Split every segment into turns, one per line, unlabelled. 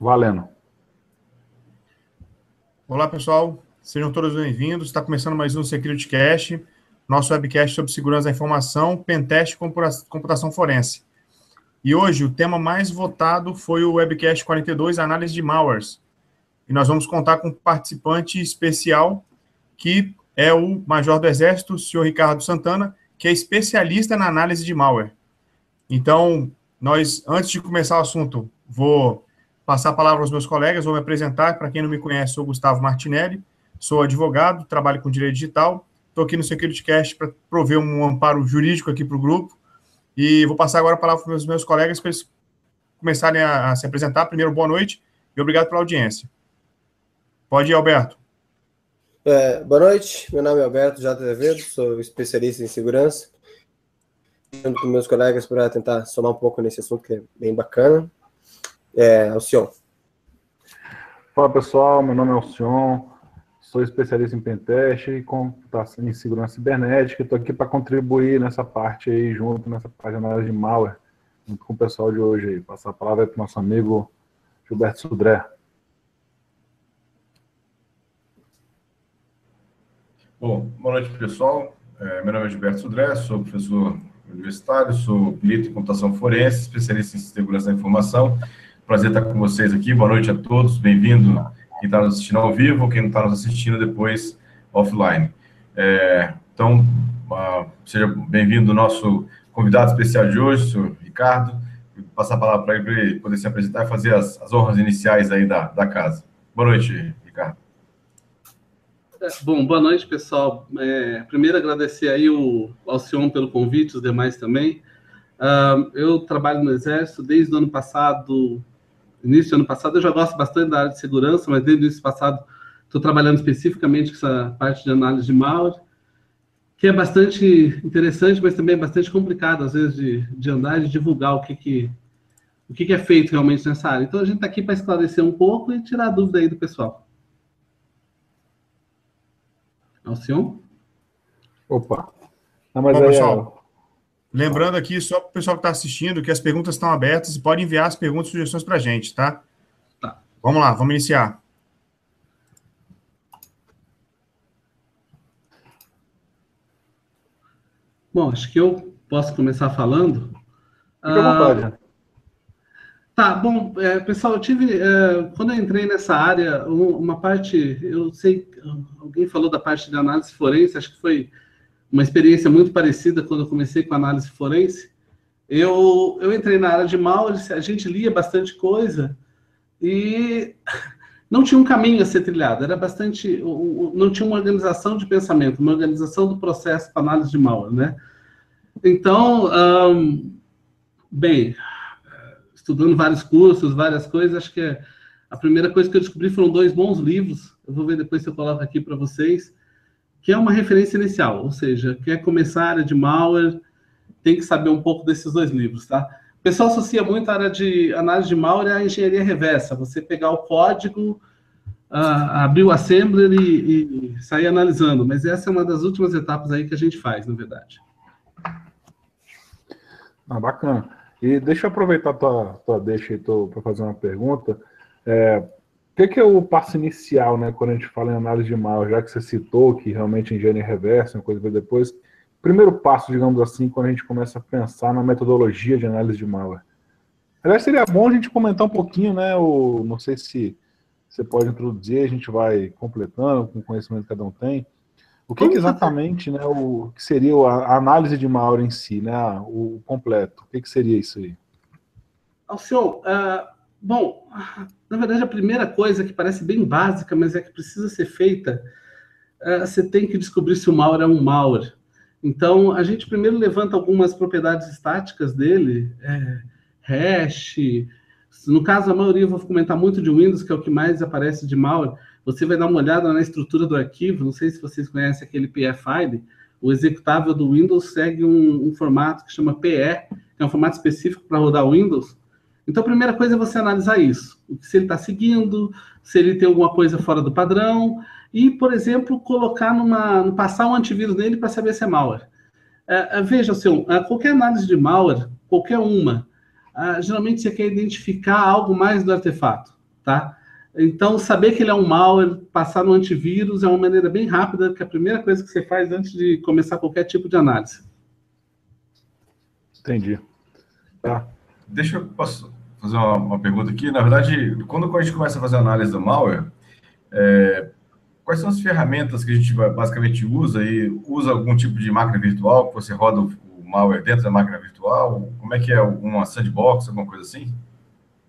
Valendo.
Olá, pessoal. Sejam todos bem-vindos. Está começando mais um Security Cast, nosso webcast sobre segurança da informação, pentest e computação forense. E hoje o tema mais votado foi o webcast 42, análise de malwares. E nós vamos contar com um participante especial, que é o Major do Exército, o senhor Ricardo Santana, que é especialista na análise de malware. Então, nós, antes de começar o assunto, vou passar a palavra aos meus colegas, vou me apresentar. Para quem não me conhece, sou Gustavo Martinelli, sou advogado, trabalho com direito digital. Estou aqui no SecurityCast para prover um amparo jurídico aqui para o grupo. E vou passar agora a palavra para os meus colegas para eles começarem a, a se apresentar. Primeiro, boa noite e obrigado pela audiência. Pode ir, Alberto.
É, boa noite, meu nome é Alberto J. Azevedo, sou especialista em segurança. Junto com meus colegas para tentar somar um pouco nesse assunto que é bem bacana. É, Alcion.
Fala pessoal, meu nome é Alcion, sou especialista em pentest e computação em segurança cibernética. Estou aqui para contribuir nessa parte aí, junto nessa parte de análise de malware, junto com o pessoal de hoje aí. Passar a palavra para o nosso amigo Gilberto Sudré.
Bom, boa noite, pessoal. É, meu nome é Gilberto Sudré, sou professor universitário, sou perito em computação forense, especialista em segurança da informação. Prazer estar com vocês aqui. Boa noite a todos. Bem-vindo quem está nos assistindo ao vivo, quem está nos assistindo depois offline. É, então, uh, seja bem-vindo nosso convidado especial de hoje, o senhor Ricardo. Vou passar a palavra para ele, para ele poder se apresentar e fazer as, as honras iniciais aí da, da casa. Boa noite, Ricardo.
Bom, boa noite, pessoal. É, primeiro, agradecer aí o Alcion pelo convite, os demais também. Uh, eu trabalho no Exército desde o ano passado, início do ano passado. Eu já gosto bastante da área de segurança, mas desde o início passado estou trabalhando especificamente com essa parte de análise de malware, que é bastante interessante, mas também é bastante complicado, às vezes, de, de andar e de divulgar o que, que, o que, que é feito realmente nessa área. Então, a gente está aqui para esclarecer um pouco e tirar a dúvida aí do pessoal. Alcion?
Opa. Não, mas Bom, aí, pessoal, é... lembrando aqui, só para o pessoal que está assistindo, que as perguntas estão abertas e pode enviar as perguntas e sugestões para a gente, tá? Tá. Vamos lá, vamos iniciar.
Bom, acho que eu posso começar falando.
Fique à vontade.
Ah, Tá, bom, é, pessoal, eu tive, é, quando eu entrei nessa área, uma parte, eu sei, alguém falou da parte de análise forense, acho que foi uma experiência muito parecida quando eu comecei com análise forense. Eu, eu entrei na área de mal, a gente lia bastante coisa e não tinha um caminho a ser trilhado, era bastante, não tinha uma organização de pensamento, uma organização do processo para análise de mal, né? Então, bem, estudando vários cursos, várias coisas, acho que a primeira coisa que eu descobri foram dois bons livros. Eu vou ver depois se eu coloco aqui para vocês, que é uma referência inicial, ou seja, quer começar a área de malware, tem que saber um pouco desses dois livros, tá? O pessoal associa muito a área de análise de malware à engenharia reversa, você pegar o código, uh, abrir o assembler e, e sair analisando, mas essa é uma das últimas etapas aí que a gente faz, na verdade.
Ah, bacana. E deixa eu aproveitar tua, tua deixa aí para fazer uma pergunta. É, que, que, é o passo inicial, né, quando a gente fala em análise de mal, já que você citou que realmente engenharia reversa, uma coisa depois. Primeiro passo, digamos assim, quando a gente começa a pensar na metodologia de análise de malware. Aliás, seria bom a gente comentar um pouquinho, né? O, não sei se você pode introduzir, a gente vai completando com o conhecimento que cada um tem. O que, que exatamente, né, o que seria a análise de malware em si, né, o completo? O que, que seria isso aí?
Alcion, uh, bom, na verdade a primeira coisa que parece bem básica, mas é que precisa ser feita, uh, você tem que descobrir se o malware é um malware. Então, a gente primeiro levanta algumas propriedades estáticas dele, é, hash, no caso, a maioria eu vou comentar muito de Windows, que é o que mais aparece de malware, você vai dar uma olhada na estrutura do arquivo, não sei se vocês conhecem aquele PFID, o executável do Windows segue um, um formato que chama PE, que é um formato específico para rodar Windows. Então, a primeira coisa é você analisar isso, se ele está seguindo, se ele tem alguma coisa fora do padrão, e, por exemplo, colocar numa, passar um antivírus nele para saber se é malware. É, é veja, assim, qualquer análise de malware, qualquer uma, geralmente você quer identificar algo mais do artefato. tá? Então, saber que ele é um malware, passar no antivírus é uma maneira bem rápida, que é a primeira coisa que você faz antes de começar qualquer tipo de análise.
Entendi.
Tá. Deixa eu posso fazer uma, uma, pergunta aqui. Na verdade, quando a gente começa a fazer análise do malware, é, quais são as ferramentas que a gente basicamente usa e usa algum tipo de máquina virtual que você roda o, o malware dentro da máquina virtual? Como é que é? Uma sandbox, alguma coisa assim?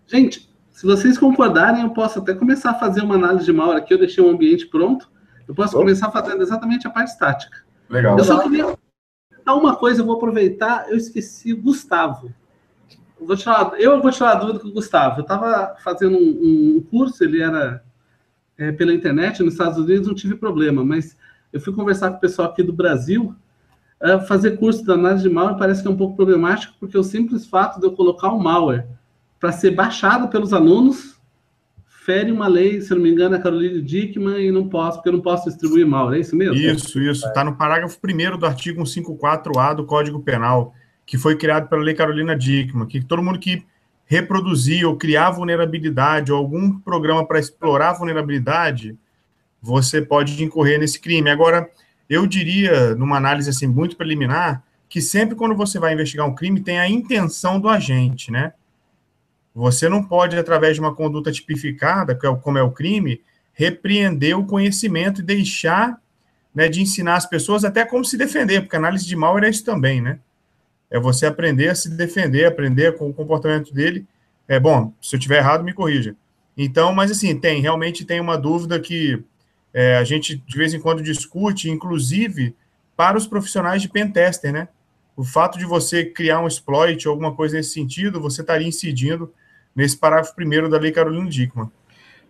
Gente, se vocês concordarem, eu posso até começar a fazer uma análise de malware aqui. Eu deixei um ambiente pronto. Eu posso oh. começar fazendo exatamente a parte estática.
Legal.
Eu só queria uma coisa, eu vou aproveitar. Eu esqueci o Gustavo. Eu vou tirar, eu vou tirar a dúvida com o Gustavo. Eu estava fazendo um, um, curso, ele era é, pela internet nos Estados Unidos, não tive problema, mas eu fui conversar com o pessoal aqui do Brasil. É, fazer curso de análise de malware parece que é um pouco problemático, porque o simples fato de eu colocar um malware para ser baixado pelos alunos, fere uma lei, se não me engano, a Caroline Dickman, e não posso, porque eu não posso distribuir mal, é isso mesmo?
Isso, isso. Está no parágrafo 1 do artigo 154A do Código Penal, que foi criado pela Lei Carolina Dickman, que todo mundo que reproduzia ou criar vulnerabilidade ou algum programa para explorar vulnerabilidade, você pode incorrer nesse crime. Agora, eu diria, numa análise assim muito preliminar, que sempre quando você vai investigar um crime, tem a intenção do agente, né? Você não pode, através de uma conduta tipificada, é como é o crime, repreender o conhecimento e deixar né, de ensinar as pessoas até como se defender, porque análise de mal é isso também, né? É você aprender a se defender, aprender com o comportamento dele. É bom, se eu tiver errado, me corrija. Então, mas assim, tem, realmente tem uma dúvida que é, a gente de vez em quando discute, inclusive para os profissionais de pentester, né? O fato de você criar um exploit ou alguma coisa nesse sentido, você estaria incidindo nesse parágrafo primeiro da Lei Carolina Dickman.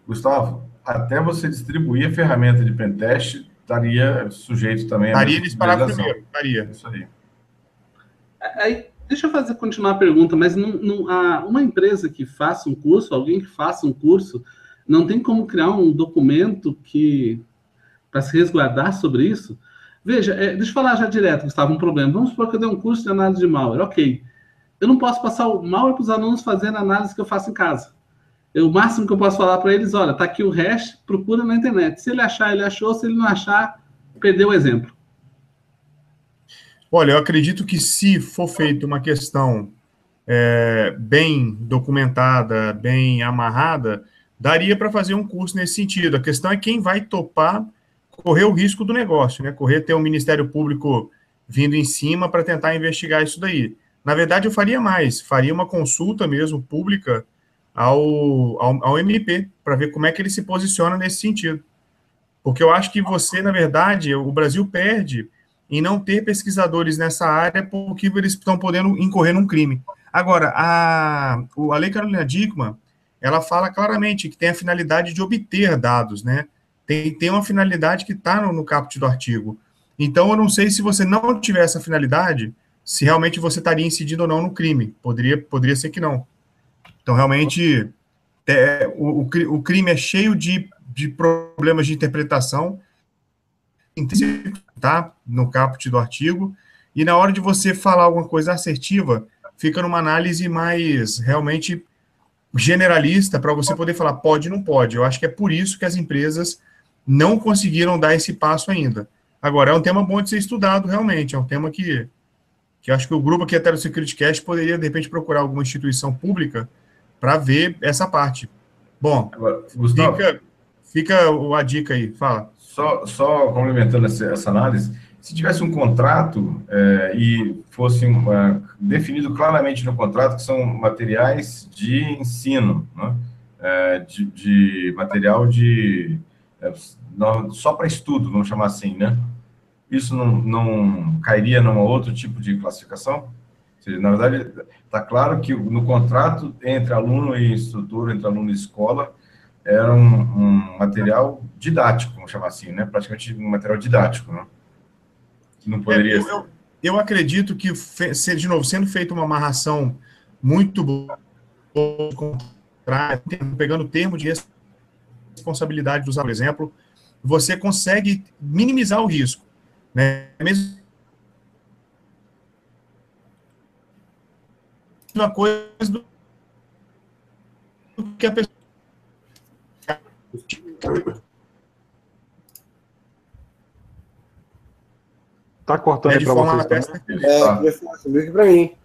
Gustavo, até você distribuir a ferramenta de pentest, estaria sujeito também
a. Estaria nesse parágrafo primeiro, estaria. Isso aí.
Aí, deixa eu fazer, continuar a pergunta, mas não, não, uma empresa que faça um curso, alguém que faça um curso, não tem como criar um documento que para se resguardar sobre isso? Veja, é, deixa eu falar já direto, Gustavo, um problema. Vamos supor que eu dei um curso de análise de malware. Ok. Eu não posso passar o malware para os alunos fazendo a análise que eu faço em casa. Eu, o máximo que eu posso falar para eles, olha, tá aqui o hash, procura na internet. Se ele achar, ele achou. Se ele não achar, perdeu o exemplo.
Olha, eu acredito que se for feita uma questão é, bem documentada, bem amarrada, daria para fazer um curso nesse sentido. A questão é quem vai topar correr o risco do negócio, né? Correr ter um Ministério Público vindo em cima para tentar investigar isso daí. Na verdade, eu faria mais, faria uma consulta mesmo pública ao, ao, ao MP para ver como é que ele se posiciona nesse sentido. Porque eu acho que você, na verdade, o Brasil perde em não ter pesquisadores nessa área porque eles estão podendo incorrer num crime. Agora, a, a Lei Carolina Dickman, ela fala claramente que tem a finalidade de obter dados, né? Tem, tem uma finalidade que está no, no caput do artigo. Então, eu não sei se você não tiver essa finalidade, se realmente você estaria incidindo ou não no crime. Poderia, poderia ser que não. Então, realmente, é, o, o, crime é cheio de, de problemas de interpretação, tá? No caput do artigo, e na hora de você falar alguma coisa assertiva, fica numa análise mais realmente generalista para você poder falar pode não pode. Eu acho que é por isso que as empresas não conseguiram dar esse passo ainda. Agora, é um tema bom de ser estudado, realmente. É um tema que que acho que o grupo aqui até do Security Cast poderia, de repente, procurar alguma instituição pública para ver essa parte. Bom, Agora, Gustavo, fica, fica a dica aí, fala.
Só, só complementando essa, essa análise, se tivesse um contrato é, e fosse uma, definido claramente no contrato que são materiais de ensino, né? é, de, de, material de é, só para estudo, vamos chamar assim, né? isso não, não cairia num outro tipo de classificação? Seja, na verdade, está claro que no contrato entre aluno e instrutor, entre aluno e escola, era um, um, material didático, vamos chamar assim, né? Praticamente um material didático, né?
Que não poderia... É, eu, eu, acredito que, de novo, sendo feita uma amarração muito boa, pegando o termo de responsabilidade usuário, por exemplo, você consegue minimizar o risco. Né? Mesma coisa do que a pessoa
Tá cortando
É
aí
forma
vocês também?
É,
Tá.
sumiu aqui pra mim.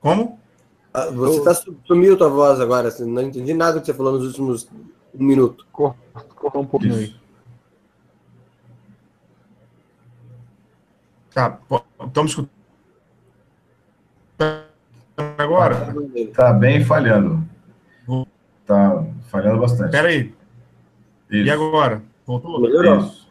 Como?
Ah, Você tá, su- sumiu tua voz agora, assim, não entendi nada que você falou nos últimos um minuto.
Cortou um pouquinho aí.
Tá, estamos escutando agora?
Tá bem falhando. Tá falhando bastante.
Espera aí. E
Isso.
agora? Voltou?
Melhorou.
Isso.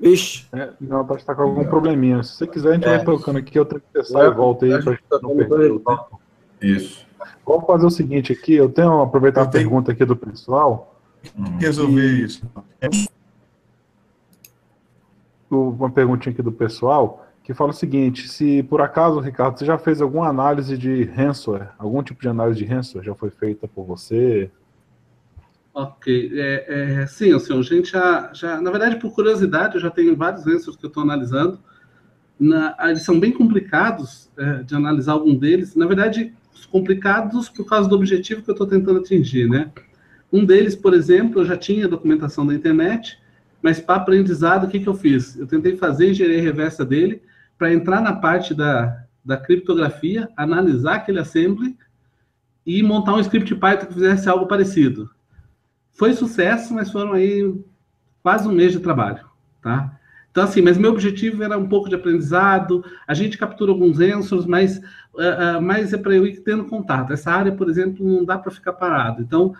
Vixe,
É, não, tá, tá com algum probleminha. Se você quiser, a gente
É.
vai tocando aqui, eu tenho que testar e volta aí pra gente não perder o tempo.
Isso.
Vamos fazer o seguinte aqui, eu tenho aproveitar
Eu
a
tenho-
pergunta aqui do pessoal.
Uhum.
resolver
E-
isso.
o- uma perguntinha aqui do pessoal que fala o seguinte: se por acaso, Ricardo, você já fez alguma análise de ransomware? Algum tipo de análise de ransomware já foi feita por você?
Ok, é, é, sim, assim, a gente já, já, na verdade, por curiosidade, eu já tenho vários ransomwares que eu estou analisando. Na, eles são bem complicados é, de analisar algum deles. Na verdade, complicados por causa do objetivo que eu estou tentando atingir, né? Um deles, por exemplo, eu já tinha documentação da internet, mas para aprendizado, o que, que eu fiz? Eu tentei fazer engenharia reversa dele para entrar na parte da, da criptografia, analisar aquele assembly e montar um script Python que fizesse algo parecido. Foi sucesso, mas foram aí quase um mês de trabalho, tá? Então, assim, mas meu objetivo era um pouco de aprendizado, a gente captura alguns answers, mas, uh, uh, mas é para eu ir tendo contato. Essa área, por exemplo, não dá para ficar parado. Então,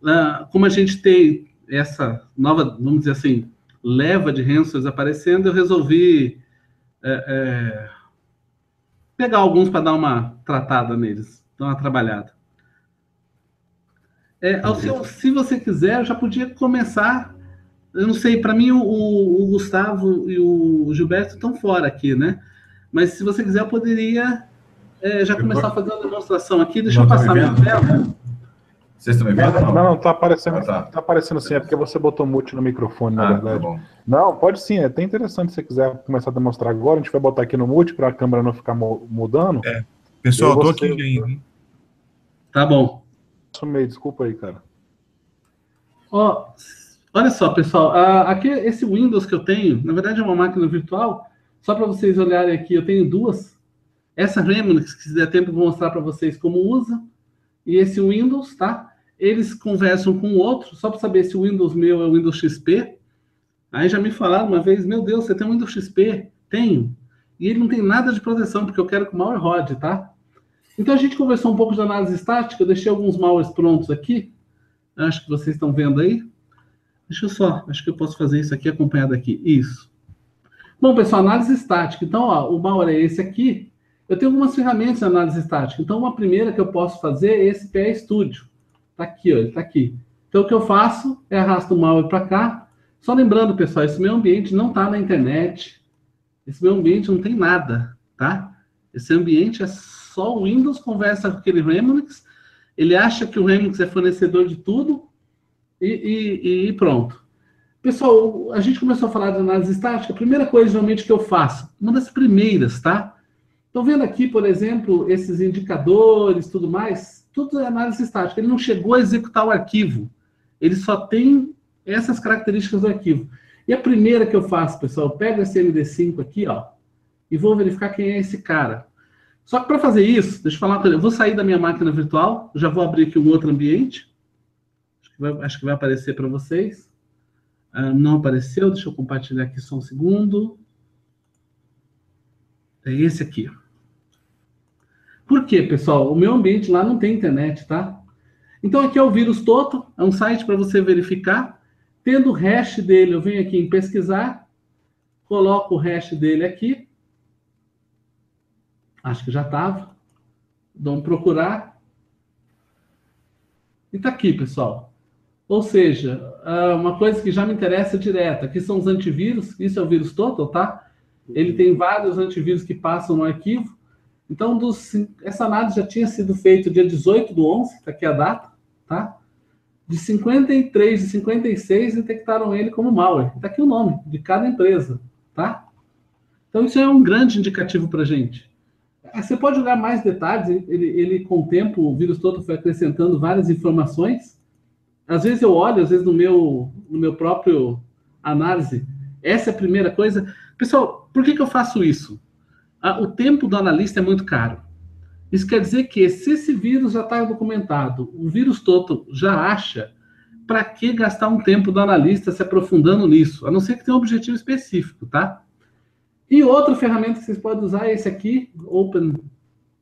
uh, como a gente tem essa nova, vamos dizer assim, leva de ransomwares aparecendo, eu resolvi é, é, pegar alguns para dar uma tratada neles, dar uma trabalhada. É, Alceu, se você quiser, eu já podia começar. Eu não sei, para mim o, o, Gustavo e o Gilberto estão fora aqui, né? Mas se você quiser, eu poderia é, já começar a fazer uma demonstração aqui. Deixa eu passar minha tela.
Vocês estão me
Não,
vendo?
não, não, tá aparecendo,
Ah, tá.
tá aparecendo sim, é porque você botou mute no microfone, na
Ah, tá
verdade.
bom.
Não, pode sim, é até interessante se você quiser começar a demonstrar agora, a gente vai botar aqui no mute para a câmera não ficar mu- mudando.
Pessoal,
Eu
tô aqui ainda. hein?
Tá bom.
Sumei, desculpa aí, cara.
Ó, olha só, pessoal, aqui esse Windows que eu tenho, na verdade é uma máquina virtual. Só para vocês olharem aqui, eu tenho duas. Essa Remnix, que se der tempo, vou mostrar para vocês como usa. E esse Windows, tá? Eles conversam com o outro, só para saber se o Windows meu é o Windows XP. Aí já me falaram uma vez, meu Deus, você tem um Windows XP? Tenho. E ele não tem nada de proteção, porque eu quero que o malware rode, tá? Então a gente conversou um pouco de análise estática, eu deixei alguns malwares prontos aqui. Acho que vocês estão vendo aí. Deixa eu só, acho que eu posso fazer isso aqui acompanhado aqui. Isso. Bom, pessoal, análise estática. Então, ó, o malware é esse aqui. Eu tenho algumas ferramentas de análise estática. Então, uma primeira que eu posso fazer é esse PE Studio. Tá aqui, ó, ele tá aqui. Então, o que eu faço é arrasto o malware para cá. Só lembrando, pessoal, esse meu ambiente não está na internet. Esse meu ambiente não tem nada, tá? Esse ambiente é só o Windows conversa com aquele Remnix. Ele acha que o Remnix é fornecedor de tudo e, e, e pronto. Pessoal, a gente começou a falar de análise estática. A primeira coisa, geralmente, que eu faço, uma das primeiras, tá? Estão vendo aqui, por exemplo, esses indicadores, tudo mais? Tudo é análise estática. Ele não chegou a executar o arquivo. Ele só tem essas características do arquivo. E a primeira que eu faço, pessoal, eu pego esse MD5 aqui, ó, e vou verificar quem é esse cara. Só que para fazer isso, deixa eu falar uma coisa, eu vou sair da minha máquina virtual, já vou abrir aqui um outro ambiente. Acho que vai, acho que vai aparecer para vocês. Ah, não apareceu, deixa eu compartilhar aqui só um segundo. É esse aqui. Por quê, pessoal? O meu ambiente lá não tem internet, tá? Então aqui é o vírus Total, é um site para você verificar. Tendo o hash dele, eu venho aqui em pesquisar, coloco o hash dele aqui. Acho que já estava. Um procurar. E tá aqui, pessoal. Ou seja, uma coisa que já me interessa direto. Aqui são os antivírus. Isso é o vírus Total, tá? Ele tem vários antivírus que passam no arquivo. Então, dos, essa análise já tinha sido feita dia 18 do 11, está aqui a data, tá? De 53 de 56 detectaram ele como malware. Está aqui o nome de cada empresa, tá? Então, isso é um grande indicativo para a gente. Você pode olhar mais detalhes, ele, ele com o tempo, o vírus todo foi acrescentando várias informações. Às vezes eu olho, às vezes no meu, no meu próprio análise, essa é a primeira coisa. Pessoal, por que, que eu faço isso? Ah, o tempo do analista é muito caro. Isso quer dizer que se esse vírus já está documentado, o vírus todo já acha, para que gastar um tempo do analista se aprofundando nisso? A não ser que tenha um objetivo específico, tá? E outra ferramenta que vocês podem usar é esse aqui, Open,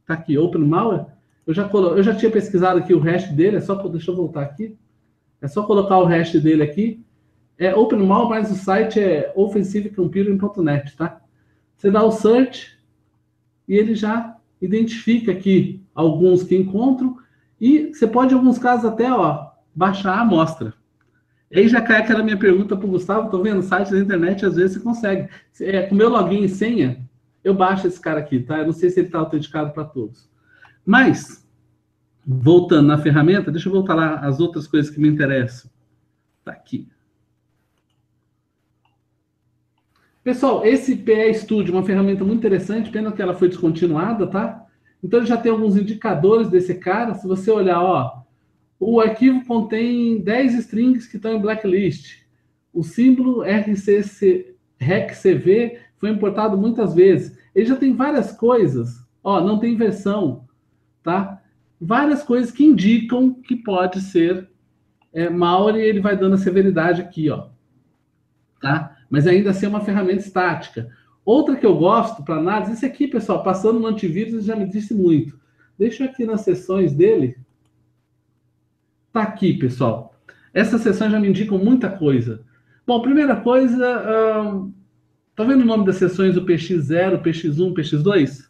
tá aqui, Open Malware. Eu já, colo... eu já tinha pesquisado aqui o hash dele, é só, deixa eu voltar aqui. É só colocar o hash dele aqui. É Open Malware, mas o site é offensivecomputing.net, tá? Você dá o search e ele já identifica aqui alguns que encontram e você pode, em alguns casos, até ó, baixar a amostra. E aí já cai aquela minha pergunta para o Gustavo, tô vendo, site da internet às vezes você consegue. É, com meu login e senha, eu baixo esse cara aqui, tá? Eu não sei se ele está autenticado para todos. Mas, voltando na ferramenta, deixa eu voltar lá as outras coisas que me interessam. Tá aqui. Pessoal, esse PE Studio é uma ferramenta muito interessante, pena que ela foi descontinuada, tá? Então já tem alguns indicadores desse cara. Se você olhar, ó, o arquivo contém 10 strings que estão em blacklist. O símbolo RCC, RecCV foi importado muitas vezes. Ele já tem várias coisas. Ó, não tem versão, tá? Várias coisas que indicam que pode ser é, e ele vai dando a severidade aqui, ó. Tá? Mas ainda assim é uma ferramenta estática. Outra que eu gosto para análise, esse aqui, pessoal, passando no antivírus, já me disse muito. Deixa eu aqui nas sessões dele, Tá aqui, pessoal. Essas sessões já me indicam muita coisa. Bom, primeira coisa, hum, tá vendo o nome das sessões do PX0, PX1, PX2?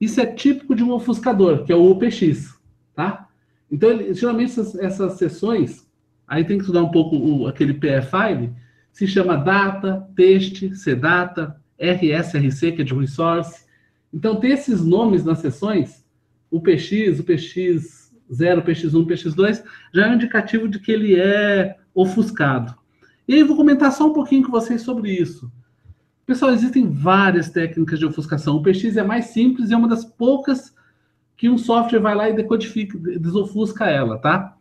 Isso é típico de um ofuscador, que é o UPX, tá? Então, ele, geralmente essas, essas, sessões, aí tem que estudar um pouco o, aquele PF-file, se chama data, teste, cdata, RSRC, que é de resource. Então, tem esses nomes nas sessões, o PX, o PX 0, PX1, PX2, já é um indicativo de que ele é ofuscado. E aí eu vou comentar só um pouquinho com vocês sobre isso. Pessoal, existem várias técnicas de ofuscação. O PX é mais simples e é uma das poucas que um software vai lá e decodifica, desofusca ela, tá?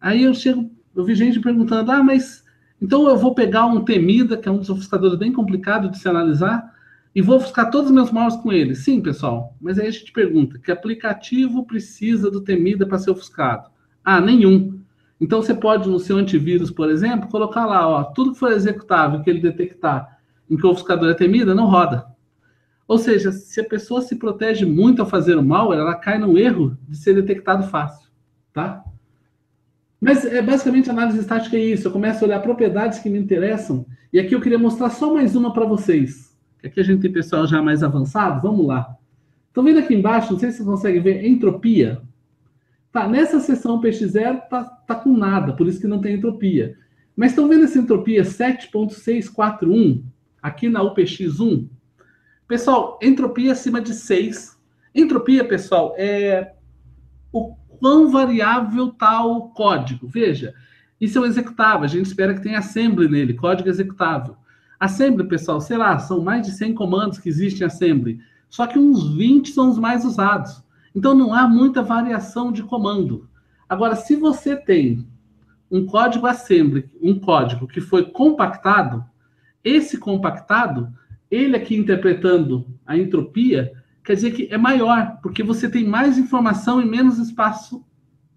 Aí eu chego, eu vi gente perguntando, ah, mas então eu vou pegar um Temida, que é um dos ofuscadores bem complicado de se analisar, e vou ofuscar todos os meus malwares com ele. Sim, pessoal. Mas aí a gente pergunta: que aplicativo precisa do Temida para ser ofuscado? Ah, nenhum. Então você pode, no seu antivírus, por exemplo, colocar lá, ó, tudo que for executável que ele detectar em que o ofuscador é temida, não roda. Ou seja, se a pessoa se protege muito ao fazer o mal, ela cai no erro de ser detectado fácil, tá? Mas é basicamente análise estática é isso. Eu começo a olhar propriedades que me interessam e aqui eu queria mostrar só mais uma para vocês. Aqui a gente tem pessoal já mais avançado, vamos lá. Estão vendo aqui embaixo, não sei se vocês conseguem ver, entropia. Tá, nessa seção PX0 tá, tá com nada, por isso que não tem entropia. Mas estão vendo essa entropia 7.641 aqui na UPX1? Pessoal, entropia acima de 6. Entropia, pessoal, é o quão variável está o código. Veja, isso é um executável, a gente espera que tenha assembly nele, código executável. Assembly, pessoal, sei lá, são mais de 100 comandos que existem em Assembly. Só que uns 20 são os mais usados. Então não há muita variação de comando. Agora, se você tem um código Assembly, um código que foi compactado, esse compactado, ele aqui interpretando a entropia, quer dizer que é maior, porque você tem mais informação e menos espaço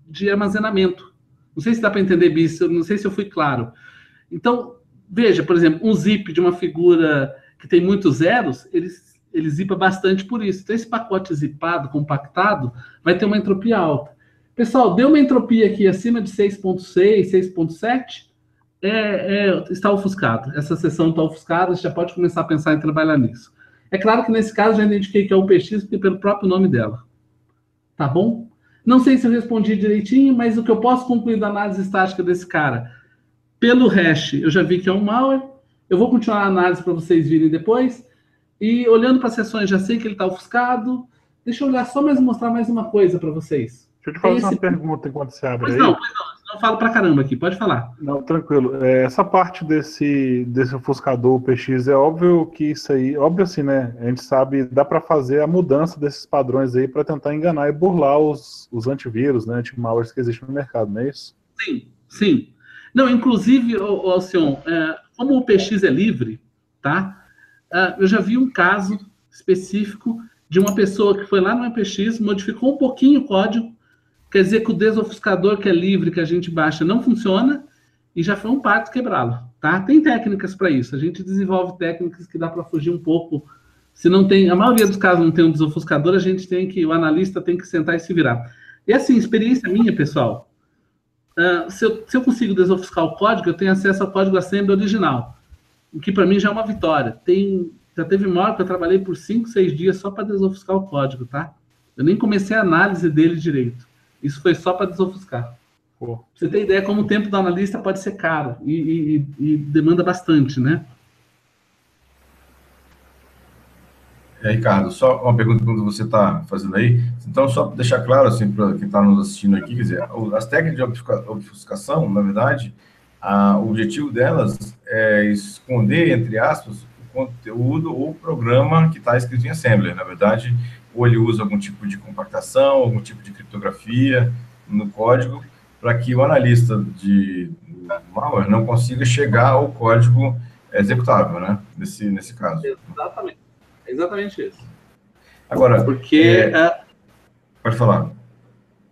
de armazenamento. Não sei se dá para entender isso, não sei se eu fui claro. Então, Veja, por exemplo, um zip de uma figura que tem muitos zeros, ele, ele zipa bastante por isso. Então, esse pacote zipado, compactado, vai ter uma entropia alta. Pessoal, deu uma entropia aqui acima de 6.6, 6.7, é, é, está ofuscado. Essa sessão está ofuscada, você já pode começar a pensar em trabalhar nisso. É claro que nesse caso já identifiquei que é o PX pelo próprio nome dela. Tá bom? Não sei se eu respondi direitinho, mas o que eu posso concluir da análise estática desse cara pelo hash, eu já vi que é um malware. Eu vou continuar a análise para vocês virem depois. E olhando para as sessões, já sei que ele está ofuscado. Deixa eu olhar só mais mostrar mais uma coisa para vocês.
Deixa eu te fazer Esse... uma pergunta enquanto você abre
pois
aí.
Não, pois não. Não falo pra caramba aqui, pode falar.
Não, tranquilo. É, essa parte desse, desse ofuscador PX é óbvio que isso aí, óbvio assim, né? A gente sabe, dá para fazer a mudança desses padrões aí para tentar enganar e burlar os, os antivírus, né? Anti-malwares que existem no mercado, não é isso?
Sim, sim. Não, inclusive, Alcion, é, como o PX é livre, tá? É, eu já vi um caso específico de uma pessoa que foi lá no EPX, modificou um pouquinho o código, quer dizer que o desofuscador que é livre, que a gente baixa, não funciona, e já foi um parto quebrá-lo, tá? Tem técnicas para isso, a gente desenvolve técnicas que dá para fugir um pouco, se não tem, a maioria dos casos não tem um desofuscador, a gente tem que, o analista tem que sentar e se virar. E assim, experiência minha, pessoal, uh, se, eu, se eu consigo desofuscar o código, eu tenho acesso ao código assembly original, o que para mim já é uma vitória. Tem já teve uma hora que eu trabalhei por 5, 6 dias só para desofuscar o código, tá? Eu nem comecei a análise dele direito. Isso foi só para desofuscar. Pô. Você tem ideia como o tempo do analista pode ser caro e, e, e demanda bastante, né?
É, Ricardo, só uma pergunta que você está fazendo aí. Então, só para deixar claro, assim, para quem está nos assistindo aqui, quer dizer, as técnicas de obfuscação, na verdade, a, o objetivo delas é esconder, entre aspas, conteúdo ou programa que está escrito em Assembler. Na verdade, ou ele usa algum tipo de compactação, algum tipo de criptografia no código, para que o analista de malware não consiga chegar ao código executável, né? Nesse, nesse caso.
Exatamente. É exatamente isso.
Agora,
porque. É... É...
Pode falar.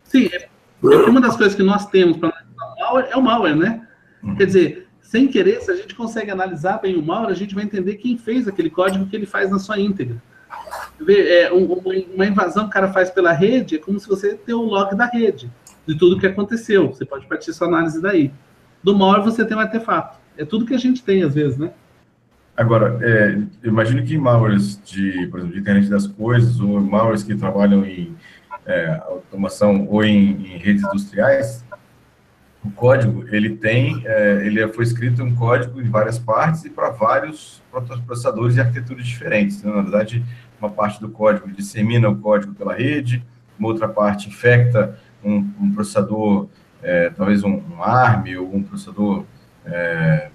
Sim, é... uma das coisas que nós temos para analisar malware é o malware, né? Uhum. Quer dizer, sem querer, se a gente consegue analisar bem o malware, a gente vai entender quem fez aquele código que ele faz na sua íntegra. É, uma invasão que o cara faz pela rede é como se você tem o log da rede, de tudo que aconteceu. Você pode partir sua análise daí. Do malware você tem um artefato. É tudo que a gente tem, às vezes, né?
Agora, é, imagino que malwares de, por exemplo, de internet das coisas, ou malwares que trabalham em é, automação ou em, em redes industriais, o código ele tem, é, ele foi escrito um código em várias partes e para vários processadores e arquiteturas diferentes. Né? Na verdade, uma parte do código dissemina o código pela rede, uma outra parte infecta um, um processador, é, talvez um, um, ARM ou um processador é,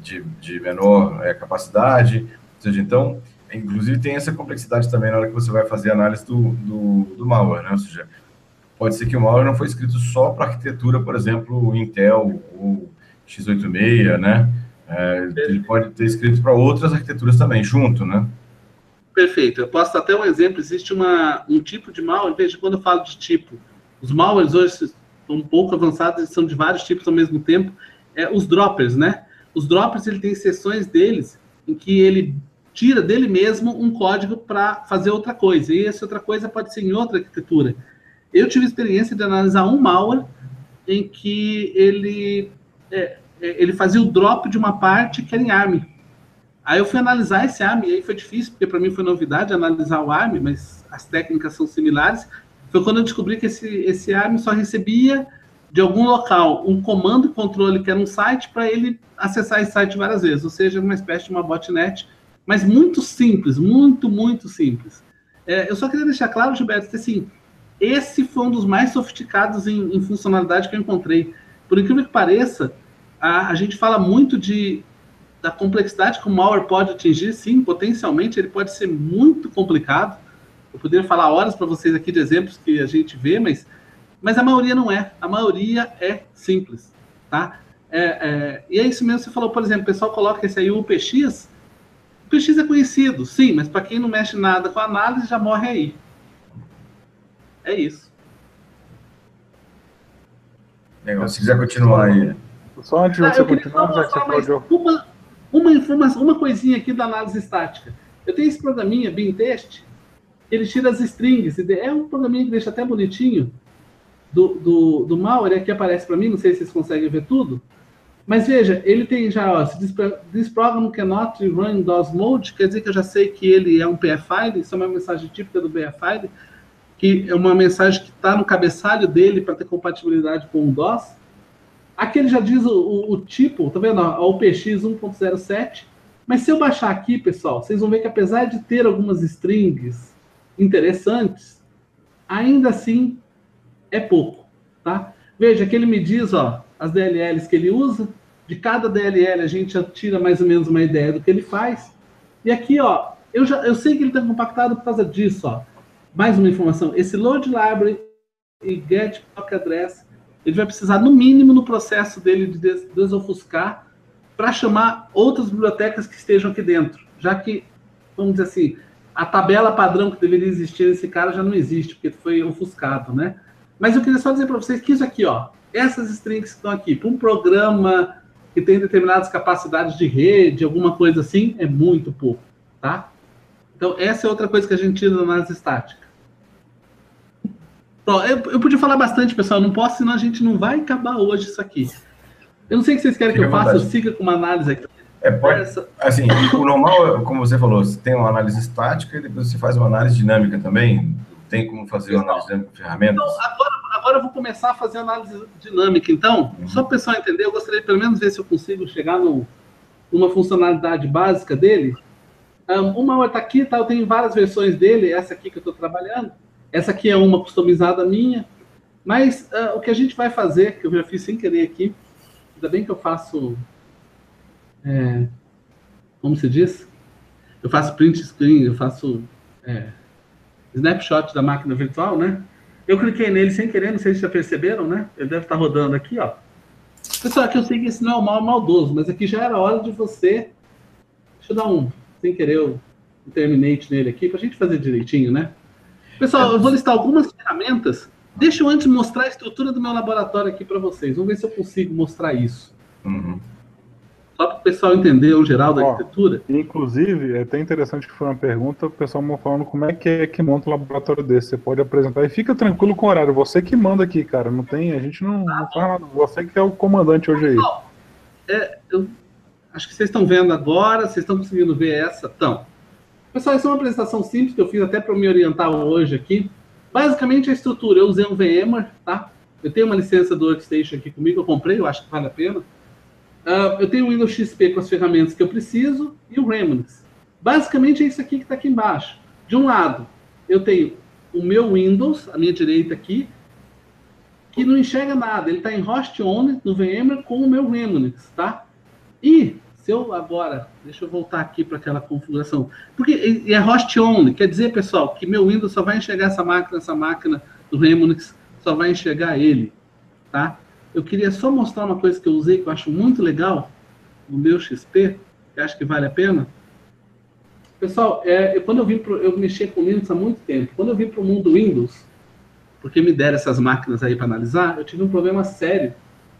de, de, menor é, capacidade. Ou seja, então, inclusive tem essa complexidade também na hora que você vai fazer a análise do, do, do malware, né? Ou seja, pode ser que o malware não foi escrito só para arquitetura, por exemplo, Intel ou x86, né? É, ele pode ter escrito para outras arquiteturas também, junto, né?
Perfeito. Eu posso dar até um exemplo. Existe uma, um tipo de malware, veja, quando eu falo de tipo, os malwares hoje estão um pouco avançados, eles são de vários tipos ao mesmo tempo. É, os droppers, né? Os droppers, ele tem seções deles em que ele tira dele mesmo um código para fazer outra coisa. E essa outra coisa pode ser em outra arquitetura. Eu tive experiência de analisar um malware em que ele, é, é, ele fazia o drop de uma parte que era em ARM. Aí eu fui analisar esse ARM, e aí foi difícil, porque para mim foi novidade analisar o ARM, mas as técnicas são similares. Foi quando eu descobri que esse, esse ARM só recebia de algum local um comando controle que era um site para ele acessar esse site várias vezes, ou seja, uma espécie de uma botnet, mas muito simples, muito, muito simples. É, eu só queria deixar claro, Gilberto, que assim, esse foi um dos mais sofisticados em, em funcionalidade que eu encontrei. Por incrível que pareça, a, a, gente fala muito de, da complexidade que o malware pode atingir. Sim, potencialmente ele pode ser muito complicado. Eu poderia falar horas para vocês aqui de exemplos que a gente vê, mas, mas a maioria não é. A maioria é simples, tá? É, é, e é isso mesmo que você falou, por exemplo, o pessoal coloca esse aí, o PX. O PX é conhecido, sim, mas para quem não mexe nada com análise, já morre aí. É isso.
Legal. Se quiser continuar aí.
Só antes de ah, você continuar, já que você falou
uma, uma informação, uma coisinha aqui da análise estática. Eu tenho esse programinha, BinTest, ele tira as strings. É um programinha que deixa até bonitinho do, do, do malware, aqui aparece para mim, não sei se vocês conseguem ver tudo. Mas veja, ele tem já, ó, se this program cannot run in DOS mode, quer dizer que eu já sei que ele é um PFI, isso é uma mensagem típica do BFI que é uma mensagem que está no cabeçalho dele para ter compatibilidade com o DOS. Aqui ele já diz o, o, o tipo, tá vendo? A UPX 1.07. Mas se eu baixar aqui, pessoal, vocês vão ver que apesar de ter algumas strings interessantes, ainda assim é pouco, tá? Veja que ele me diz, ó, as DLLs que ele usa. De cada DLL a gente já tira mais ou menos uma ideia do que ele faz. E aqui, ó, eu já eu sei que ele está compactado por causa disso, ó. Mais uma informação. Esse load library e get block address, ele vai precisar no mínimo no processo dele de des desofuscar para chamar outras bibliotecas que estejam aqui dentro, já que vamos dizer assim, a tabela padrão que deveria existir nesse cara já não existe, porque foi ofuscado, né? Mas eu queria só dizer para vocês que isso aqui, ó, essas strings que estão aqui, para um programa que tem determinadas capacidades de rede, alguma coisa assim, é muito pouco, tá? Então, essa é outra coisa que a gente tira da análise estática. Bom, eu, eu podia falar bastante, pessoal, não posso, senão a gente não vai acabar hoje isso aqui. Eu não sei o que vocês querem Fica que eu faça, eu siga com uma análise aqui.
É, pode, assim, o normal, como você falou, você tem uma análise estática e depois você faz uma análise dinâmica também. Tem como fazer uma análise dinâmica com ferramentas? Então,
agora, agora eu vou começar a fazer análise dinâmica, então. Uhum. Só para o pessoal entender, eu gostaria de pelo menos ver se eu consigo chegar no, numa funcionalidade básica dele. Um, uma está aqui, tá, eu tenho várias versões dele, essa aqui que eu estou trabalhando. Essa aqui é uma customizada minha. Mas uh, o que a gente vai fazer, que eu já fiz sem querer aqui, ainda bem que eu faço é, como se diz? Eu faço print screen, eu faço é, snapshot da máquina virtual, né? Eu cliquei nele sem querer, não sei se já perceberam, né? Ele deve estar rodando aqui, ó. Pessoal, aqui eu sei que esse não é o mal maldoso, mas aqui já era hora de você. Deixa eu dar um, sem querer, eu terminate nele aqui, para a gente fazer direitinho, né? Pessoal, eu vou listar algumas ferramentas. Deixa eu antes mostrar a estrutura do meu laboratório aqui para vocês. Vamos ver se eu consigo mostrar isso. Uhum. Só para o pessoal entender o geral da Ó, arquitetura.
Inclusive, é até interessante que foi uma pergunta, o pessoal me falando como é que é que monta um laboratório desse. Você pode apresentar e fica tranquilo com o horário. Você que manda aqui, cara. Não tem, a gente não, ah, não faz nada. Você que é o comandante hoje aí.
É, eu acho que vocês estão vendo agora, vocês estão conseguindo ver essa? Então. Pessoal, essa é uma apresentação simples que eu fiz até para me orientar hoje aqui. Basicamente a estrutura, eu usei um VMware, tá? Eu tenho uma licença do Workstation aqui comigo, eu comprei, eu acho que vale a pena. Uh, eu tenho o Windows XP com as ferramentas que eu preciso e o Remnants. Basicamente é isso aqui que está aqui embaixo. De um lado, eu tenho o meu Windows, à minha direita aqui, que não enxerga nada. Ele está em host on no VMware com o meu Remnants, tá? E se eu agora, deixa eu voltar aqui para aquela configuração, porque é host only, quer dizer, pessoal, que meu Windows só vai enxergar essa máquina, essa máquina do Remnants só vai enxergar ele, tá? eu queria só mostrar uma coisa que eu usei que eu acho muito legal no meu XP, que acho que vale a pena. Pessoal, é, quando eu vim pro, eu mexi com Linux há muito tempo. Quando eu vim para o mundo Windows, porque me deram essas máquinas aí para analisar, eu tive um problema sério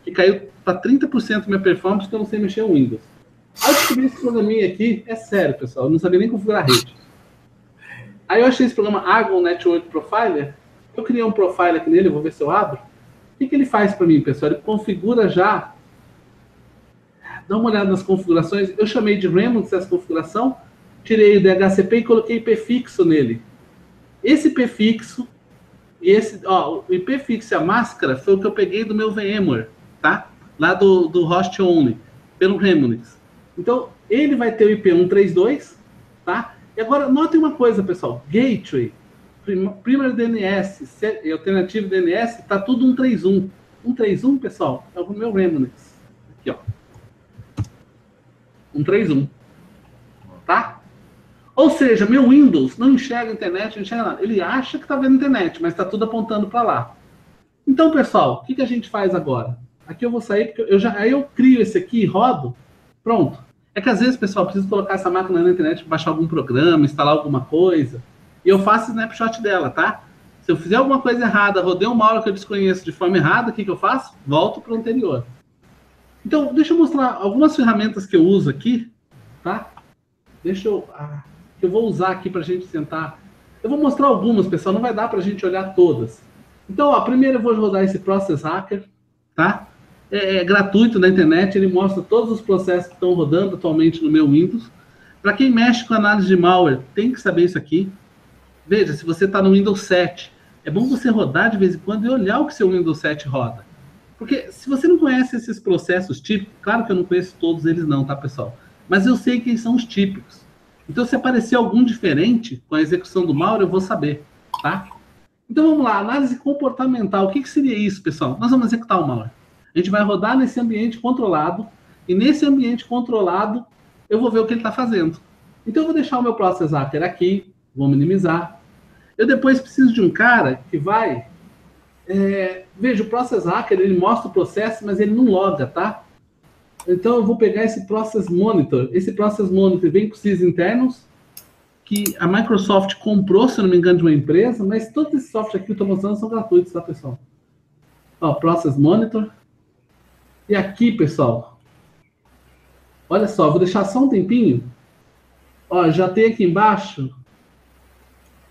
que caiu para 30% da minha performance porque eu não sei mexer no Windows. Aí eu descobri esse programinha aqui, é sério, pessoal, eu não sabia nem configurar a rede. Aí eu achei esse programa Argon Network Profiler, eu criei um profile aqui nele, vou ver se eu abro. O que, que ele faz para mim, pessoal? Ele configura já. Dá uma olhada nas configurações. Eu chamei de Remnants essa configuração, tirei o DHCP e coloquei IP fixo nele. Esse IP fixo, esse, ó, o IP fixo e a máscara foi o que eu peguei do meu VMware, tá? Lá do, do host only, pelo Remnants. Então, ele vai ter o IP 132, tá? E agora, notem uma coisa, pessoal. Gateway Primeiro DNS, alternativo DNS, está tudo 131. 131, pessoal, é o meu Remnants. Aqui, ó. 131. Tá? Ou seja, meu Windows não enxerga a internet, não enxerga nada. Ele acha que está vendo internet, mas está tudo apontando para lá. Então, pessoal, o que, que a gente faz agora? Aqui eu vou sair, porque eu já, aí eu crio esse aqui e rodo. Pronto. É que às vezes, pessoal, preciso colocar essa máquina na internet, baixar algum programa, instalar alguma coisa e eu faço snapshot dela, tá? Se eu fizer alguma coisa errada, rodei uma aula que eu desconheço de forma errada, o que, que eu faço? Volto para o anterior. Então, deixa eu mostrar algumas ferramentas que eu uso aqui, tá? Deixa eu. Ah, eu vou usar aqui para a gente sentar. Eu vou mostrar algumas, pessoal, não vai dar para a gente olhar todas. Então, ó, primeiro eu vou rodar esse Process Hacker, tá? É, é gratuito na internet, ele mostra todos os processos que estão rodando atualmente no meu Windows. Para quem mexe com análise de malware, tem que saber isso aqui. Veja, se você está no Windows 7, é bom você rodar de vez em quando e olhar o que seu Windows 7 roda. Porque se você não conhece esses processos típicos, claro que eu não conheço todos eles não, tá, pessoal? Mas eu sei quem são os típicos. Então, se aparecer algum diferente com a execução do malware, eu vou saber, tá? Então vamos lá, análise comportamental. O que, que seria isso, pessoal? Nós vamos executar o malware. A gente vai rodar nesse ambiente controlado, e nesse ambiente controlado, eu vou ver o que ele está fazendo. Então eu vou deixar o meu process hacker aqui, vou minimizar. Eu depois preciso de um cara que vai. É, veja, o process hacker ele mostra o processo, mas ele não loga, tá? Então eu vou pegar esse process monitor. Esse process monitor vem com os internos que a Microsoft comprou, se não me engano, de uma empresa, mas todos esses softwares aqui que eu estou mostrando são gratuitos, tá, pessoal? Ó, Process Monitor. E aqui, pessoal, olha só, vou deixar só um tempinho. Ó, já tem aqui embaixo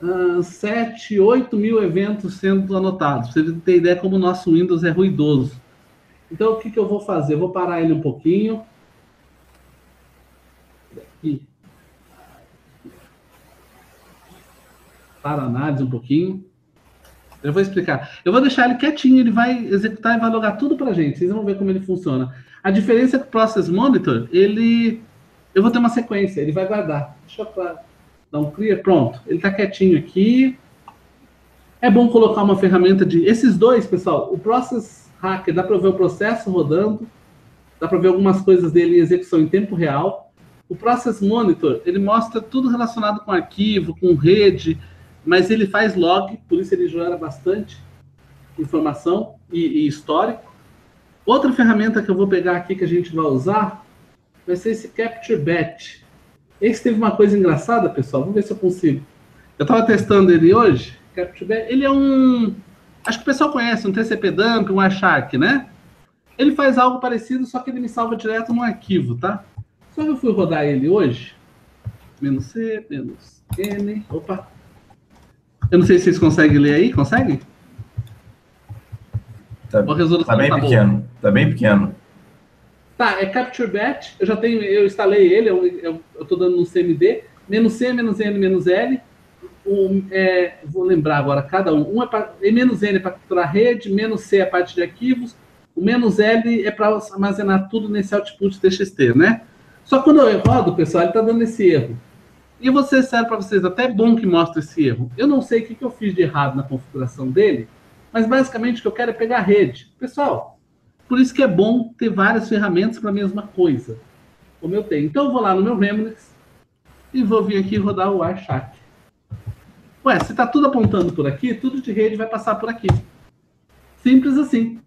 uh, 7, 8 mil eventos sendo anotados. Pra você ter ideia como o nosso Windows é ruidoso. Então, o que, que eu vou fazer? Vou parar ele um pouquinho. Aqui. para análise um pouquinho. Eu vou explicar. Eu vou deixar ele quietinho, ele vai executar e vai logar tudo para a gente. Vocês vão ver como ele funciona. A diferença é que o Process Monitor, ele... Eu vou ter uma sequência, ele vai guardar. Deixa eu dar um clear, pronto. Ele está quietinho aqui. É bom colocar uma ferramenta de... Esses dois, pessoal, o Process Hacker, dá para ver o processo rodando, dá para ver algumas coisas dele em execução em tempo real. O Process Monitor, ele mostra tudo relacionado com arquivo, com rede, mas ele faz log, por isso ele gera bastante informação e, e histórico. Outra ferramenta que eu vou pegar aqui que a gente vai usar vai ser esse Capture Batch. Esse teve uma coisa engraçada, pessoal. Vamos ver se eu consigo. Eu estava testando ele hoje. Capture Batch. Ele é um. Acho que o pessoal conhece, um TCP dump, um Shark, né? Ele faz algo parecido, só que ele me salva direto no arquivo, tá? Só que eu fui rodar ele hoje. Menos C, menos N. Opa, eu não sei se vocês conseguem ler aí, conseguem?
Tá, tá bem tá pequeno, boa. tá bem pequeno.
Tá, é Capture Batch, eu já tenho, eu instalei ele, eu, eu, eu tô dando no CMD, menos C, menos N, menos L, um, é, vou lembrar agora cada um, um é para, menos N é para capturar rede, menos C é a parte de arquivos, o menos L é para armazenar tudo nesse output TXT, né? Só quando eu rodo, pessoal, ele está dando esse erro. E vou ser sério para vocês, até é bom que mostre esse erro. Eu não sei o que, que eu fiz de errado na configuração dele, mas basicamente o que eu quero é pegar a rede. Pessoal, por isso que é bom ter várias ferramentas para a mesma coisa, como eu tenho. Então eu vou lá no meu Remnix e vou vir aqui rodar o Wireshark. Ué, se está tudo apontando por aqui, tudo de rede vai passar por aqui. Simples assim.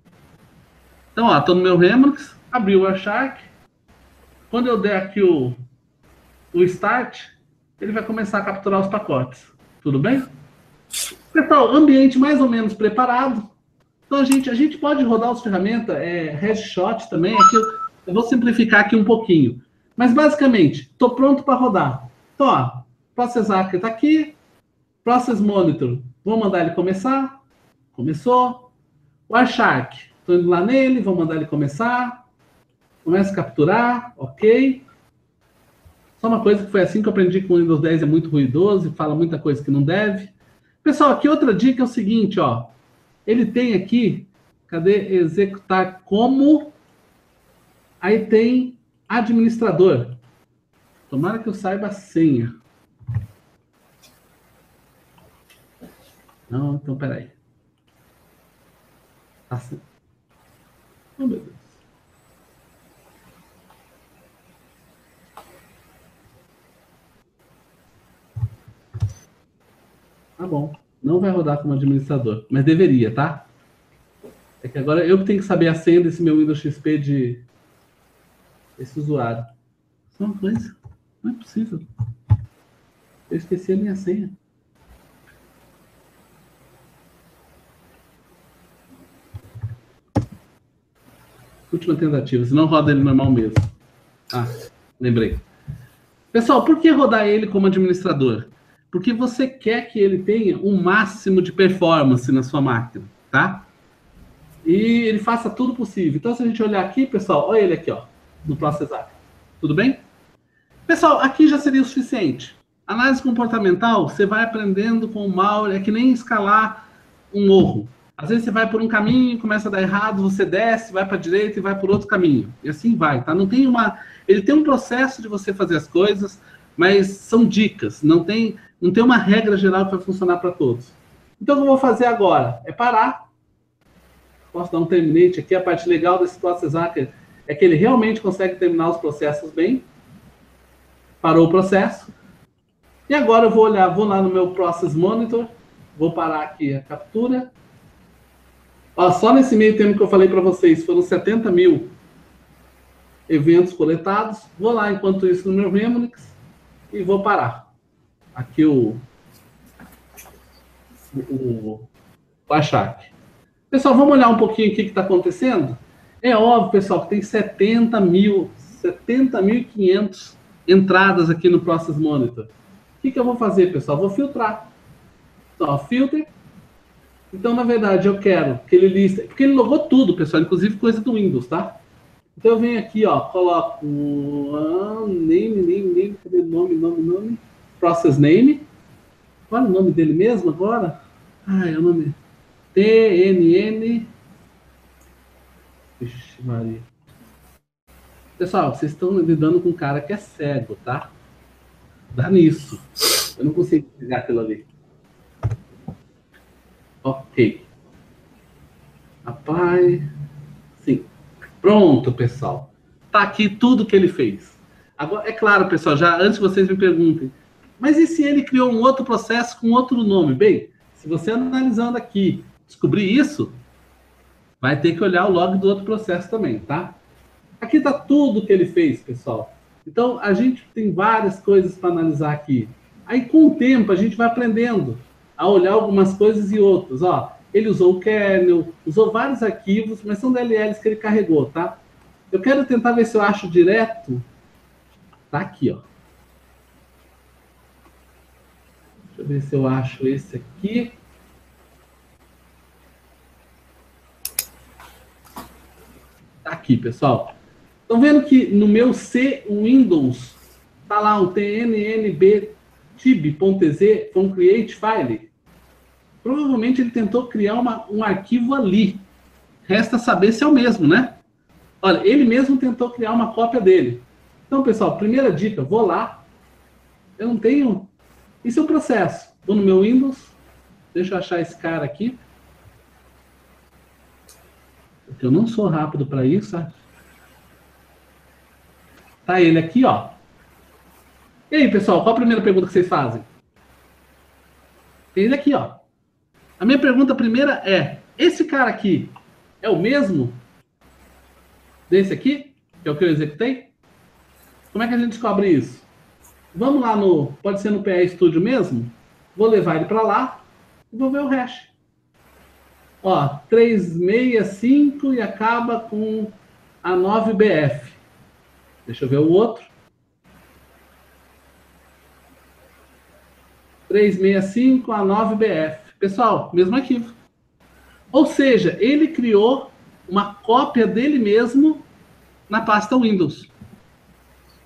Então, ó, estou no meu Remnix, abri o Wireshark. Quando eu der aqui o, o Start, ele vai começar a capturar os pacotes. Tudo bem? Pessoal, ambiente mais ou menos preparado. Então, a gente, a gente pode rodar as ferramentas, é, Headshot também. Aqui eu, eu vou simplificar aqui um pouquinho. Mas, basicamente, estou pronto para rodar. Então, ó, Process Hacker está aqui. Process Monitor, vou mandar ele começar. Começou. Wireshark, estou indo lá nele, vou mandar ele começar. Começa a capturar, ok. Só uma coisa que foi assim que eu aprendi que o Windows 10 é muito ruidoso e fala muita coisa que não deve. Pessoal, aqui outra dica é o seguinte, ó. Ele tem aqui, cadê executar como? Aí tem administrador. Tomara que eu saiba a senha. Não, então peraí. Assim. Oh, meu Deus. Tá bom. Não vai rodar como administrador, mas deveria, tá? É que agora eu que tenho que saber a senha desse meu Windows XP de esse usuário. Só uma coisa. Não é possível. Eu esqueci a minha senha. Última tentativa, senão roda ele normal mesmo. Ah, lembrei. Pessoal, por que rodar ele como administrador? Porque você quer que ele tenha um máximo de performance na sua máquina, tá? E ele faça tudo possível. Então, se a gente olhar aqui, pessoal, olha ele aqui, ó, no Processar. Tudo bem? Pessoal, aqui já seria o suficiente. Análise comportamental, você vai aprendendo com o mal, é que nem escalar um morro. Às vezes você vai por um caminho, começa a dar errado, você desce, vai para a direita e vai por outro caminho. E assim vai, tá? Não tem uma, ele tem um processo de você fazer as coisas, mas são dicas, não tem não tem uma regra geral que vai funcionar para todos. Então, o que eu vou fazer agora? É parar. Posso dar um terminate aqui. A parte legal desse Process é que ele realmente consegue terminar os processos bem. Parou o processo. E agora eu vou olhar, vou lá no meu Process Monitor, vou parar aqui a captura. Ó, só nesse meio tempo que eu falei para vocês, foram 70 mil eventos coletados. Vou lá, enquanto isso, no meu Remix e vou parar. Aqui o, o, o Achac. Pessoal, vamos olhar um pouquinho o que está acontecendo? É óbvio, pessoal, que tem 70 mil, 70.500 entradas aqui no Process Monitor. O que, que eu vou fazer, pessoal? Vou filtrar. Então, filter. Então, na verdade, eu quero que ele liste. Porque ele logou tudo, pessoal, inclusive coisa do Windows, tá? Então eu venho aqui, ó, coloco name, name, name, cadê nome, nome, nome? Process name. Qual é o nome dele mesmo agora? Ah, é o nome. TNN. Vixe, Maria. Pessoal, vocês estão lidando com um cara que é cego, tá? Dá nisso. Eu não consigo pegar aquilo ali. Ok. Rapaz. Sim. Pronto, pessoal. Tá aqui tudo que ele fez. Agora, é claro, pessoal, já antes vocês me perguntem, mas e se ele criou um outro processo com outro nome? Bem, se você analisando aqui descobrir isso, vai ter que olhar o log do outro processo também, tá? Aqui está tudo que ele fez, pessoal. Então, a gente tem várias coisas para analisar aqui. Aí, com o tempo, a gente vai aprendendo a olhar algumas coisas e outras. Ó, ele usou o kernel, usou vários arquivos, mas são DLLs que ele carregou, tá? Eu quero tentar ver se eu acho direto. Tá aqui, ó. Deixa eu ver se eu acho esse aqui. Tá aqui, pessoal. Estão vendo que no meu C Windows tá lá um tnnb tib.ez from create file. Provavelmente ele tentou criar uma, um arquivo ali. Resta saber se é o mesmo, né? Olha, ele mesmo tentou criar uma cópia dele. Então, pessoal, primeira dica, vou lá. Eu não tenho. Isso é o processo. Vou no meu Windows. Deixa eu achar esse cara aqui. Eu não sou rápido para isso, sabe? Tá ele aqui, ó. E aí, pessoal, qual a primeira pergunta que vocês fazem? Tem ele aqui, ó. A minha pergunta primeira é: esse cara aqui é o mesmo desse aqui, que é o que eu executei? Como é que a gente descobre isso? Vamos lá no, pode ser no PE Studio mesmo? Vou levar ele para lá e vou ver o hash. Ó, 365 e acaba com a 9BF. Deixa eu ver o outro. 365 a 9BF. Pessoal, mesmo arquivo. Ou seja, ele criou uma cópia dele mesmo na pasta Windows.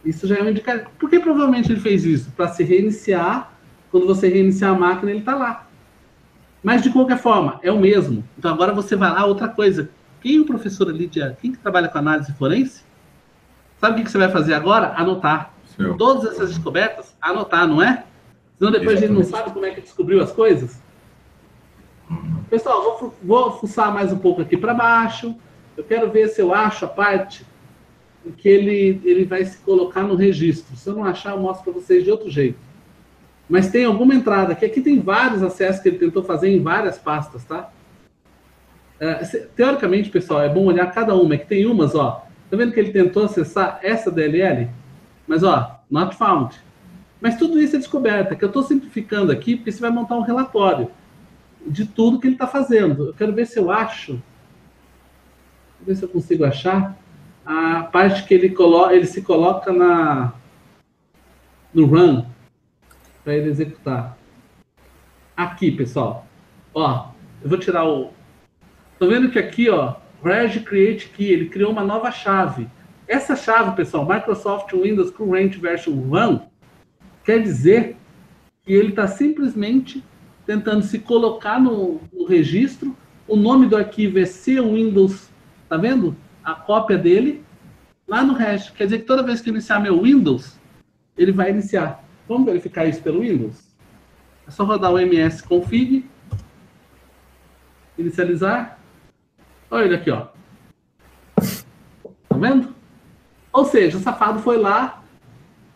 Isso já é um indicador. Por que provavelmente ele fez isso? Para se reiniciar, quando você reiniciar a máquina, ele está lá. Mas de qualquer forma, é o mesmo. Então agora você vai lá, outra coisa. Quem é o professor ali de. Quem que trabalha com análise forense? Sabe o que você vai fazer agora? Anotar. Seu. Todas essas descobertas, anotar, não é? Senão depois Exatamente. a gente não sabe como é que descobriu as coisas. Pessoal, vou, vou fuçar mais um pouco aqui para baixo. Eu quero ver se eu acho a parte em que ele, ele vai se colocar no registro. Se eu não achar, eu mostro para vocês de outro jeito. Mas tem alguma entrada, que aqui tem vários acessos que ele tentou fazer em várias pastas, tá? É, teoricamente, pessoal, é bom olhar cada uma. É que tem umas, ó. Tá vendo que ele tentou acessar essa DLL? Mas, ó, not found. Mas tudo isso é descoberta, que eu estou simplificando aqui, porque você vai montar um relatório de tudo que ele está fazendo. Eu quero ver se eu acho, Vou ver se eu consigo achar a parte que ele, coloca, ele se coloca na no run para ele executar. Aqui, pessoal. Ó, eu vou tirar o. Tô vendo que aqui, ó, Reg Create Key, ele criou uma nova chave. Essa chave, pessoal, Microsoft Windows Current Version 1, quer dizer que ele está simplesmente tentando se colocar no, no, registro. O nome do arquivo é C Windows, tá vendo? A cópia dele lá no hash. Quer dizer que toda vez que iniciar meu Windows, ele vai iniciar. Vamos verificar isso pelo Windows? É só rodar o ms config Inicializar. Olha ele aqui, ó. Tá vendo? Ou seja, o safado foi lá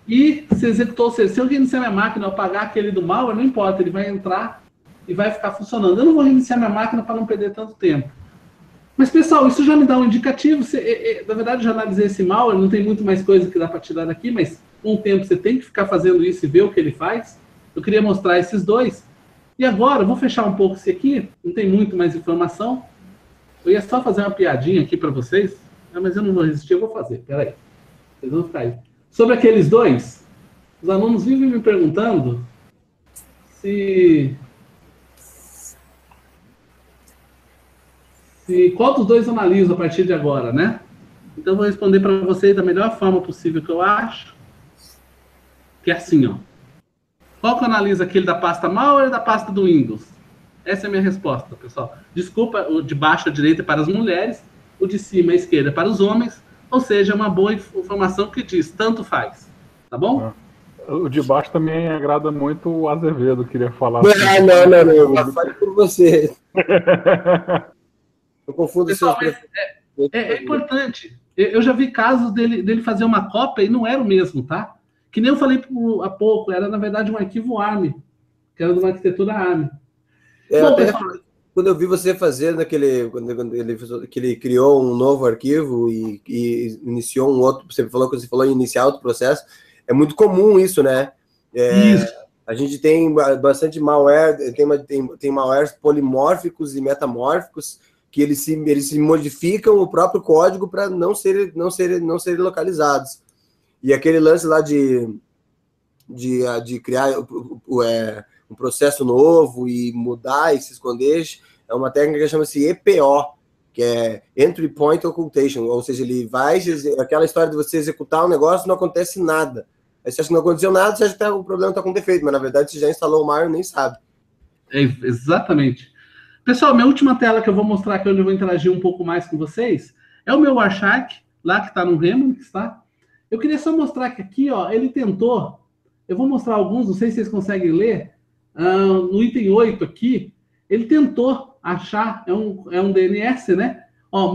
e se executou. Ou seja, se eu reiniciar minha máquina apagar aquele do mal, não importa, ele vai entrar e vai ficar funcionando. Eu não vou reiniciar minha máquina para não perder tanto tempo. Mas, pessoal, isso já me dá um indicativo. Você, na verdade, já analisei esse mal, não tem muito mais coisa que dá para tirar daqui, mas com o tempo você tem que ficar fazendo isso e ver o que ele faz. Eu queria mostrar esses dois. E agora, vou fechar um pouco esse aqui, não tem muito mais informação. Eu ia só fazer uma piadinha aqui para vocês, mas eu não vou resistir, eu vou fazer. Peraí. Vocês vão ficar aí. Sobre aqueles dois, os alunos vivem me perguntando se se qual dos dois eu analiso a partir de agora, né? Então eu vou responder para vocês da melhor forma possível que eu acho, que é assim, ó. Qual que eu analiso aquele da pasta malware ou da pasta do Windows? Essa é a minha resposta, pessoal. Desculpa, o de baixo à direita é para as mulheres, o de cima à esquerda é para os homens, ou seja, é uma boa informação que diz tanto faz. Tá bom?
É. O de baixo também agrada muito o Azevedo, queria falar.
Não, assim. não, não, não, não. Fale por você. Eu confundo
Pessoal, seus... é, é, é, importante. Eu já vi casos dele, dele fazer uma cópia e não era o mesmo, tá? Que nem eu falei há pouco, era na verdade um arquivo ARM, que era de uma arquitetura ARM.
É, Bom, pessoal, quando eu vi você fazer naquele quando, quando ele, que ele criou um novo arquivo e, e, iniciou um outro, você falou que você falou em iniciar outro processo, é muito comum isso, né? É, isso. A gente tem bastante malware, tem, tem, tem malwares polimórficos e metamórficos que eles se, eles se modificam o próprio código para não serem não ser, não ser localizados. E aquele lance lá de, de, de criar o, é, um processo novo e mudar e se esconder é uma técnica que chama-se EPO, que é Entry Point Occultation, ou seja, ele vai, aquela história de você executar um negócio não acontece nada. Aí você acha que não aconteceu nada, você acha que tá, o problema está com defeito, mas na verdade você já instalou o Mario e nem sabe.
É, exatamente. Pessoal, minha última tela que eu vou mostrar onde eu vou interagir um pouco mais com vocês, é o meu Warshark, lá que está no Remix, tá? Eu queria só mostrar que aqui, ó, ele tentou, eu vou mostrar alguns, não sei se vocês conseguem ler, uh, no item 8 aqui, ele tentou achar, é um, é um DNS, né? Ó,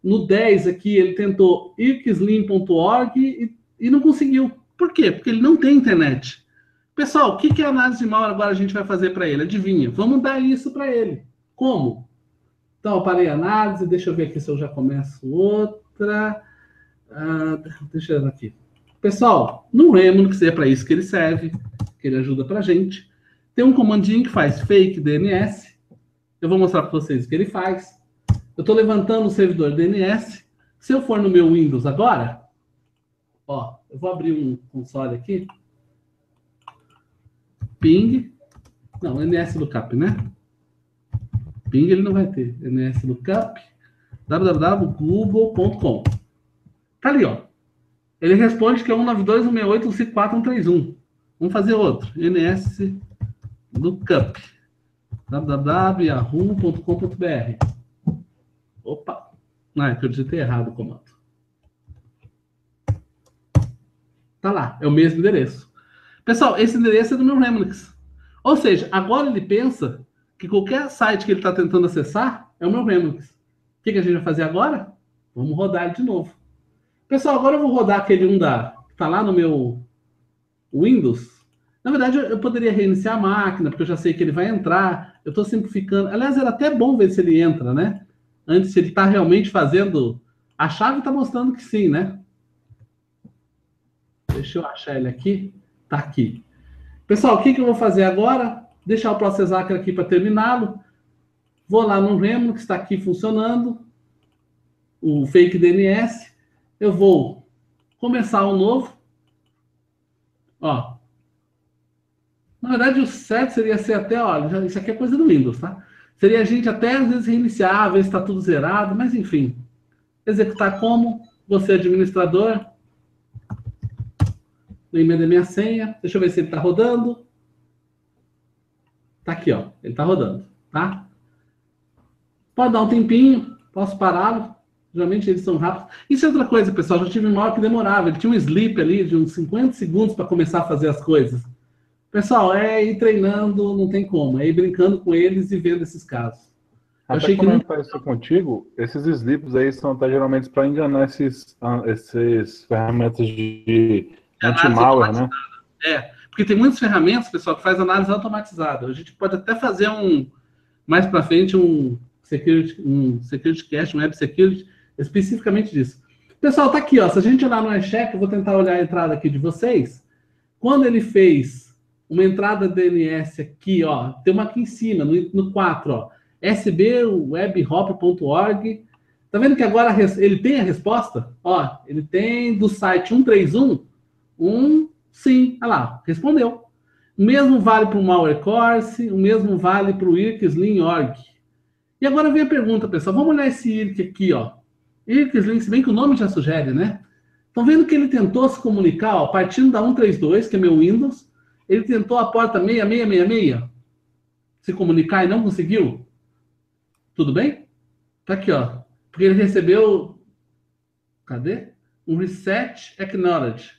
no 10 aqui ele tentou irkslim.org e, e não conseguiu. Por quê? Porque ele não tem internet. Pessoal, o que, que é análise de malware agora a gente vai fazer para ele? Adivinha? Vamos dar isso para ele. Como? Então, eu parei a análise, deixa eu ver aqui se eu já começo outra. Ah, deixa eu ver aqui. Pessoal, no Remnix é para isso que ele serve, que ele ajuda para a gente. Tem um comandinho que faz fake DNS. Eu vou mostrar para vocês o que ele faz. Eu estou levantando o servidor DNS. Se eu for no meu Windows agora, ó, eu vou abrir um console aqui ping, não, NS Lookup, né? Ping ele não vai ter. NS Lookup, www.google.com. Tá ali, ó. Ele responde que é 192.168.154.131. Vamos fazer outro. NS Lookup, www.yahoo.com.br. Opa! Não, é que eu digitei errado o comando. Tá lá, é o mesmo endereço. Pessoal, esse endereço é do meu Remix. Ou seja, agora ele pensa que qualquer site que ele está tentando acessar é o meu Remix. O que, que, a gente vai fazer agora? Vamos rodar ele de novo. Pessoal, agora eu vou rodar aquele um da que está lá no meu Windows. Na verdade, eu poderia reiniciar a máquina, porque eu já sei que ele vai entrar. Eu estou simplificando. Aliás, era até bom ver se ele entra, né? Antes, se ele está realmente fazendo. A chave está mostrando que sim, né? Deixa eu achar ele aqui. Está aqui. Pessoal, o que, que eu vou fazer agora? Deixar o Process Hacker aqui para terminá-lo. Vou lá no Remo, que está aqui funcionando. O fake DNS. Eu vou começar um novo. Ó. Na verdade, o certo seria ser até, olha, isso aqui é coisa do Windows, tá? Seria a gente até às vezes reiniciar, ver se está tudo zerado, mas enfim. Executar como? Você, administrador, lembrei da minha senha. Deixa eu ver se ele está rodando. Tá aqui, ó. Ele está rodando, tá? Pode dar um tempinho, posso pará-lo. Geralmente eles são rápidos. Isso é outra coisa, pessoal. Já tive um mal que demorava. Ele tinha um sleep ali de uns 50 segundos para começar a fazer as coisas. Pessoal, é ir treinando, não tem como. É ir brincando com eles e vendo esses casos.
Eu achei que não isso contigo, esses slips aí são até geralmente para enganar esses, ah, esses ferramentas de anti-malware, né?
É, porque tem muitas ferramentas, pessoal, que faz análise automatizada. A gente pode até fazer um mais para frente um security, um security cache, um web security, especificamente disso. Pessoal, tá aqui, ó. Se a gente olhar no iCheck, eu vou tentar olhar a entrada aqui de vocês. Quando ele fez uma entrada DNS aqui, ó, tem uma aqui em cima, no, no 4, ó, sbwebhop.org. Tá vendo que agora ele tem a resposta? Ó, ele tem do site 131, um sim, olha lá, respondeu. O mesmo vale para o Malware Course, o mesmo vale para o IRC-Slim.org. E agora vem a pergunta, pessoal. Vamos olhar esse IRC aqui, ó. IRC-Slim, se bem que o nome já sugere, né? Estão vendo que ele tentou se comunicar, ó, partindo da 132, que é meu Windows, ele tentou a porta 6666 se comunicar e não conseguiu? Tudo bem? Tá aqui, ó. Porque ele recebeu. Cadê? Um reset acknowledge.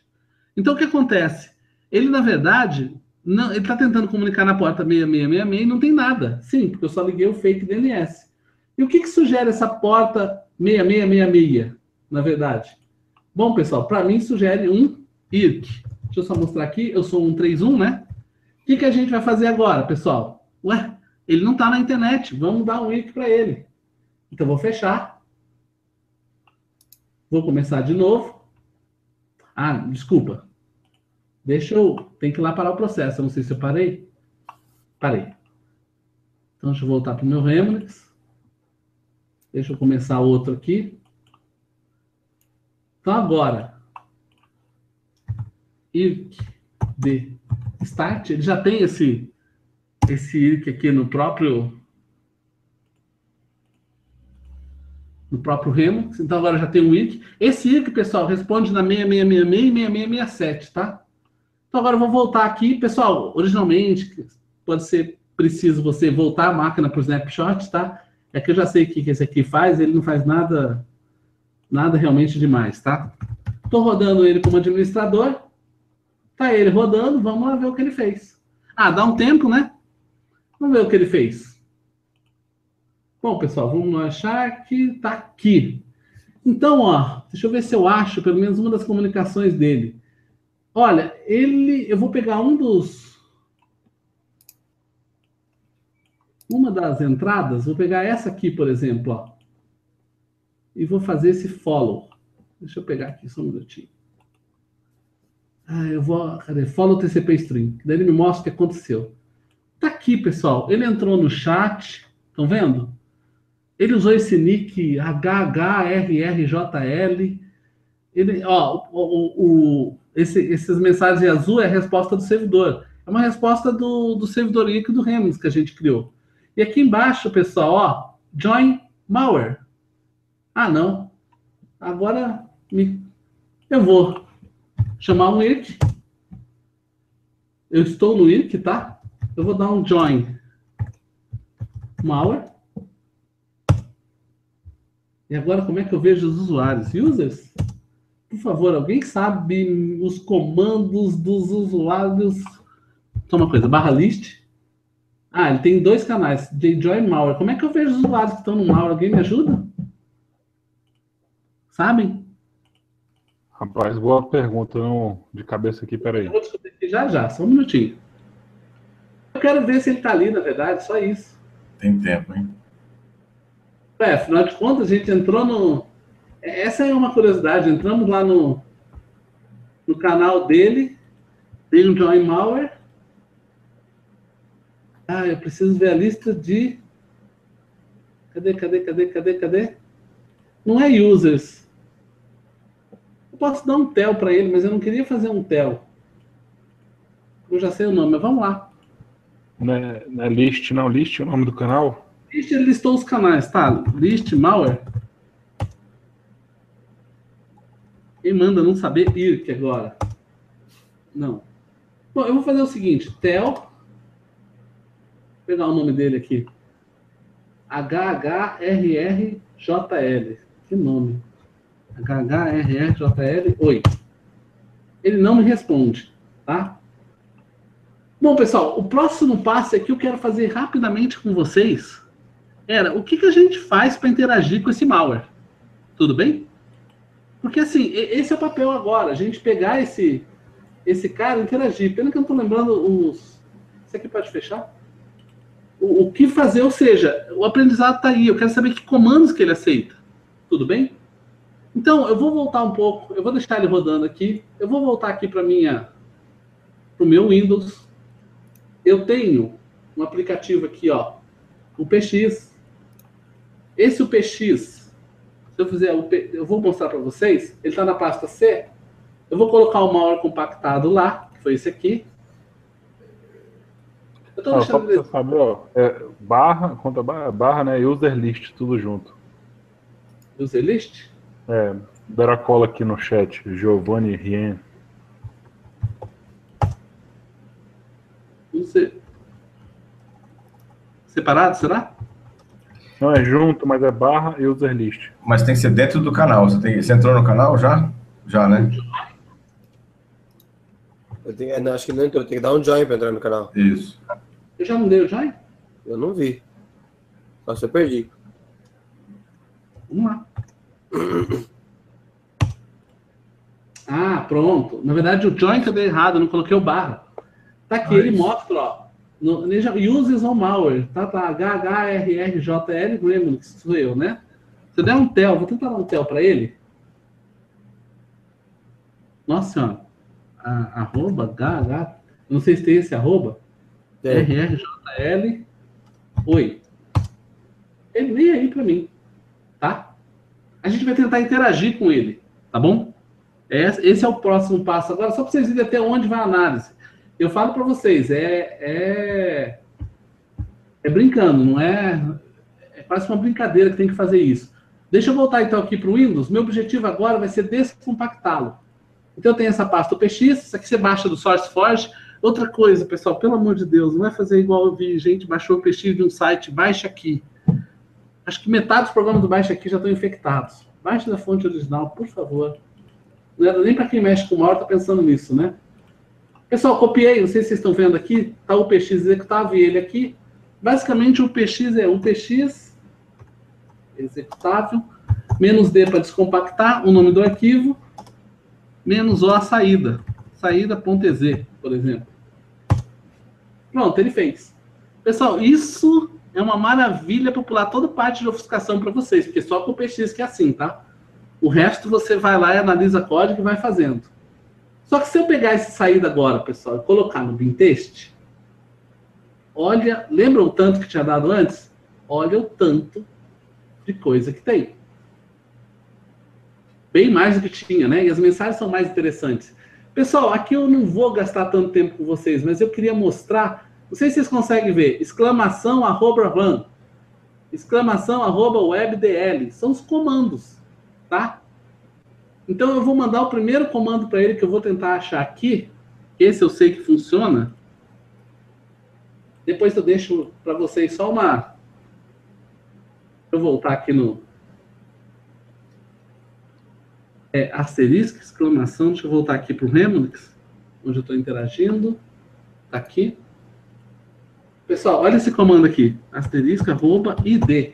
Então o que acontece? Ele, na verdade, não, ele está tentando comunicar na porta 6666 e não tem nada. Sim, porque eu só liguei o fake DNS. E o que, que sugere essa porta 6666, na verdade? Bom, pessoal, para mim sugere um IRC. Deixa eu só mostrar aqui. Eu sou um 31, né? O que, que a gente vai fazer agora, pessoal? Ué, ele não está na internet. Vamos dar um IRC para ele. Então, vou fechar. Vou começar de novo. Ah, desculpa. Deixa eu. Tem que ir lá parar o processo. Eu não sei se eu parei. Parei. Então, deixa eu voltar para o meu Remix. Deixa eu começar outro aqui. Então, agora. IRC de start. Ele já tem esse, esse IRC aqui no próprio. No próprio Remix. Então, agora já tem um IRC. Esse IRC, pessoal, responde na 6666 e 6667, tá? Então agora eu vou voltar aqui, pessoal. Originalmente pode ser preciso você voltar a máquina para o snapshot, tá? É que eu já sei o que esse aqui faz, ele não faz nada, nada realmente demais, tá? Estou rodando ele como administrador. Tá ele rodando, vamos lá ver o que ele fez. Ah, dá um tempo, né? Vamos ver o que ele fez. Bom, pessoal, vamos achar que tá aqui. Então, ó, deixa eu ver se eu acho pelo menos uma das comunicações dele. Olha, ele. Eu vou pegar um dos. Uma das entradas, vou pegar essa aqui, por exemplo, ó, e vou fazer esse follow. Deixa eu pegar aqui só um minutinho. Ah, eu vou. Cadê? Follow TCP string. Daí ele me mostra o que aconteceu. Tá aqui, pessoal. Ele entrou no chat. Estão vendo? Ele usou esse nick HHRRJL. Ele, ó, o, o, esse, essas mensagens azul é a resposta do servidor. É uma resposta do, do servidor IC do Remix que a gente criou. E aqui embaixo, pessoal, ó, join malware. Ah, não. Agora me... eu vou chamar um IRC. Eu estou no IRC, tá? Eu vou dar um join malware. E agora como é que eu vejo os usuários? Users? Por favor, alguém sabe os comandos dos usuários? Só uma coisa, barra list. Ah, ele tem dois canais, JJoy e Malware. Como é que eu vejo os usuários que estão no Malware? Alguém me ajuda? Sabem?
Rapaz, boa pergunta não, de cabeça aqui, peraí.
Eu vou descobrir aqui já já, só um minutinho. Eu quero ver se ele está ali, na verdade, só isso.
Tem tempo, hein?
É, afinal de contas, a gente entrou no, essa é uma curiosidade. Entramos lá no, no canal dele, tem um Join Malware. Ah, eu preciso ver a lista de. Cadê, cadê, cadê, cadê, cadê? Não é users. Eu posso dar um tel para ele, mas eu não queria fazer um tel. Eu já sei o nome, mas vamos lá.
Não é, não é list, não. List é o nome do canal?
List, listou os canais, tá? List Malware. Quem manda não saber IRC agora? Não. Bom, eu vou fazer o seguinte, Tel, vou pegar o nome dele aqui. HHRRJL. Que nome? HHRRJL. Oi. Ele não me responde, tá? Bom, pessoal, o próximo passo é que eu quero fazer rapidamente com vocês era o que, que a gente faz para interagir com esse malware. Tudo bem? Porque assim, esse é o papel agora, a gente pegar esse, esse cara e interagir. Pena que eu não estou lembrando os. Isso aqui pode fechar? O, o que fazer, ou seja, o aprendizado está aí, eu quero saber que comandos que ele aceita. Tudo bem? Então, eu vou voltar um pouco, eu vou deixar ele rodando aqui, eu vou voltar aqui para minha para o meu Windows. Eu tenho um aplicativo aqui, ó, o PX. Esse o PX, se eu fizer o P, eu vou mostrar para vocês, ele está na pasta C. Eu vou colocar o malware compactado lá, que foi esse aqui.
Eu tô ah, deixando ele... saber, ó, é barra, conta barra, barra, né, user list, tudo junto.
User list?
É, a cola aqui no chat, Giovanni Rien.
Você... Separado, será?
Não, é junto, mas é barra e user list.
Mas tem que ser dentro do canal. Você, tem... Você entrou no canal já? Já, né?
Eu tenho... Não, acho que não entrou. Tem que dar um join para entrar no canal.
Isso.
Eu já não dei o join?
Eu não vi. Nossa, eu perdi.
Vamos lá. Ah, pronto. Na verdade, o join que eu dei errado, eu não coloquei o barra. Tá aqui, ah, ele isso. mostra, ó. No, uses on malware, tá? Tá, HHRRJL Gremlins, sou eu, né? Se eu der um tel, vou tentar dar um tel para ele. Nossa senhora. A, arroba, HH, não sei se tem esse arroba. É. RRJL. Oi. Ele nem aí para mim, tá? A gente vai tentar interagir com ele, tá bom? Esse é o próximo passo. Agora, só para vocês verem até onde vai a análise. Eu falo para vocês, é, é, é brincando, não é, é quase uma brincadeira que tem que fazer isso. Deixa eu voltar então aqui para o Windows. Meu objetivo agora vai ser descompactá-lo. Então eu tenho essa pasta PX, isso aqui você baixa do SourceForge. Outra coisa, pessoal, pelo amor de Deus, não vai fazer igual eu vi gente baixou o PX de um site, baixa aqui. Acho que metade dos programas do baixa aqui já estão infectados. Baixe da fonte original, por favor. Não era nem para quem mexe com o mal tá pensando nisso, né? Pessoal, copiei, não sei se vocês estão vendo aqui, tá o PX executável e ele aqui. Basicamente, o PX é um PX executável, menos D para descompactar, o nome do arquivo, menos O a saída, saída.ez, por exemplo. Pronto, ele fez. Pessoal, isso é uma maravilha para pular toda parte de ofuscação para vocês, porque só com o PX que é assim, tá? O resto você vai lá e analisa código e vai fazendo. Só que se eu pegar essa saída agora, pessoal, e colocar no Bintest, olha, lembra o tanto que tinha dado antes? Olha o tanto de coisa que tem. Bem mais do que tinha, né? E as mensagens são mais interessantes. Pessoal, aqui eu não vou gastar tanto tempo com vocês, mas eu queria mostrar. Não sei se vocês conseguem ver. Exclamação arroba run. Exclamação arroba webdl. São os comandos tá? Então eu vou mandar o primeiro comando para ele que eu vou tentar achar aqui. Esse eu sei que funciona. Depois eu deixo para vocês só uma. Eu voltar aqui no é, asterisco, exclamação. Deixa eu voltar aqui para o Remix, onde eu estou interagindo. Tá aqui. Pessoal, olha esse comando aqui. Asterisco, arroba, id.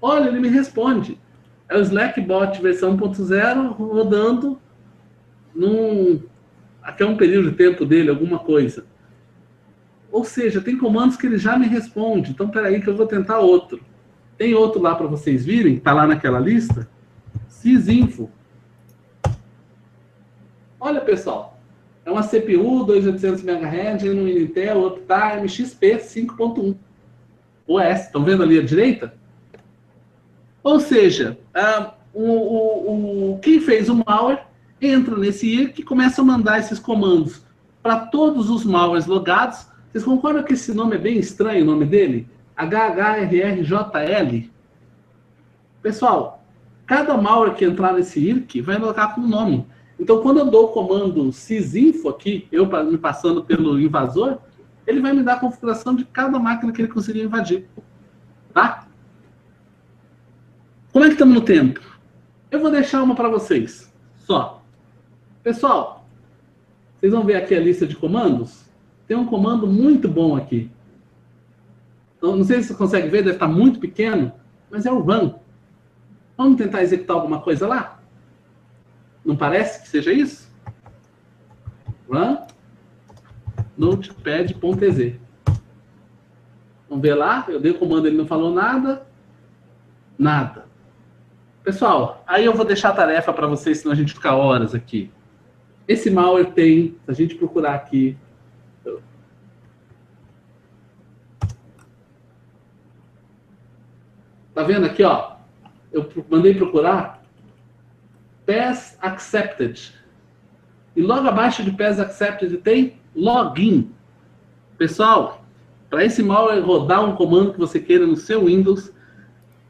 Olha, ele me responde é o Slackbot versão 1.0 rodando num até um período de tempo dele, alguma coisa. Ou seja, tem comandos que ele já me responde. Então, peraí que eu vou tentar outro. Tem outro lá para vocês virem, está lá naquela lista. Sysinfo. Olha, pessoal. É uma CPU 2800 MHz, um Intel Uptime XP 5.1. OS. Estão vendo ali à direita? Ou seja, uh, o, o, o, quem fez o malware entra nesse IRC e começa a mandar esses comandos para todos os malwares logados. Vocês concordam que esse nome é bem estranho, o nome dele? HHRRJL. Pessoal, cada malware que entrar nesse IRC vai logar com um nome. Então, quando eu dou o comando sysinfo aqui, eu me passando pelo invasor, ele vai me dar a configuração de cada máquina que ele conseguir invadir. Tá? Como é que estamos no tempo? Eu vou deixar uma para vocês, só. Pessoal, vocês vão ver aqui a lista de comandos. tem um comando muito bom aqui. Então, não sei se você consegue ver, deve estar muito pequeno, mas é o run. Vamos tentar executar alguma coisa lá? Não parece que seja isso? Run notepad.ez. Vamos ver lá, eu dei o comando, ele não falou nada. Nada. Pessoal, aí eu vou deixar a tarefa para vocês, senão a gente fica horas aqui. Esse malware tem, se a gente procurar aqui. Tá vendo aqui, ó? Eu mandei procurar PAS Accepted. E logo abaixo de PAS Accepted tem login. Pessoal, para esse malware rodar um comando que você queira no seu Windows,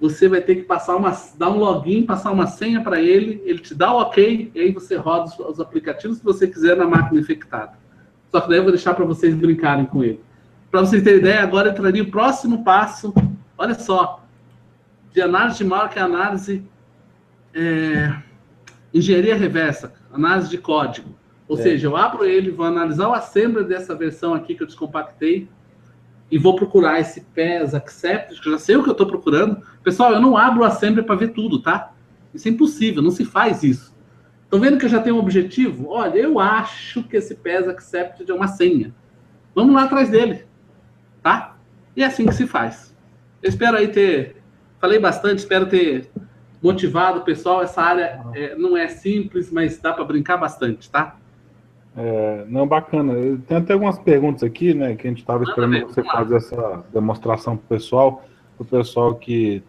você vai ter que passar uma, dar um login, passar uma senha para ele, ele te dá o ok, e aí você roda os, os, aplicativos que você quiser na máquina infectada. Só que daí eu vou deixar para vocês brincarem com ele. Para vocês terem ideia, agora entraria o próximo passo, olha só, de análise de malware, que é análise é, engenharia reversa, análise de código. Ou é. seja, eu abro ele, vou analisar o assembly dessa versão aqui que eu descompactei, e vou procurar esse PES Accept, que eu já sei o que eu estou procurando. Pessoal, eu não abro o Assembly para ver tudo, tá? Isso é impossível, não se faz isso. Estão vendo que eu já tenho um objetivo? Olha, eu acho que esse PES Accept é uma senha. Vamos lá atrás dele, tá? E é assim que se faz. Eu espero aí ter... Falei bastante, espero ter motivado o pessoal. Essa área é, não é simples, mas dá para brincar bastante, tá?
É, não, bacana. Tem até algumas perguntas aqui, né, que a gente estava esperando ver, você fazer essa demonstração para o pessoal, para o pessoal que,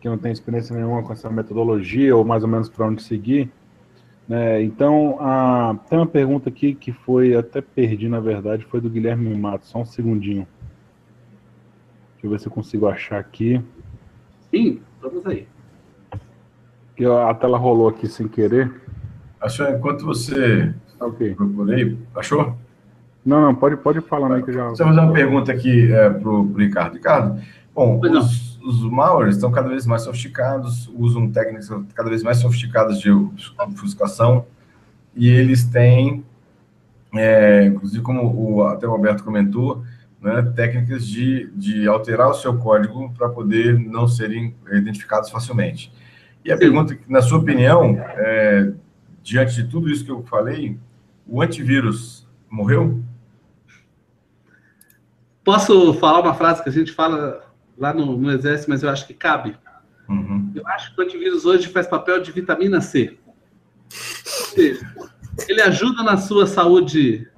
que não tem experiência nenhuma com essa metodologia, ou mais ou menos para onde seguir. Né? Então, a, tem uma pergunta aqui que foi, até perdi na verdade, foi do Guilherme Matos, só um segundinho. Deixa eu ver se eu consigo achar aqui.
Sim, vamos aí.
Que a tela rolou aqui sem querer.
Achou, enquanto você Ok. Procurei. Achou?
Não, não, pode, pode falar aí que já.
Deixa eu fazer uma pergunta aqui é, para o Ricardo. Ricardo, bom, os, os malwares estão cada vez mais sofisticados, usam técnicas cada vez mais sofisticadas de obfuscação, e eles têm, é, inclusive, como o, até o Alberto comentou, né, técnicas de, de alterar o seu código para poder não serem identificados facilmente. E a Sim. pergunta, na sua opinião, é, diante de tudo isso que eu falei, o antivírus morreu?
Posso falar uma frase que a gente fala lá no, no Exército, mas eu acho que cabe? Uhum. Eu acho que o antivírus hoje faz papel de vitamina C. Ele ajuda na sua saúde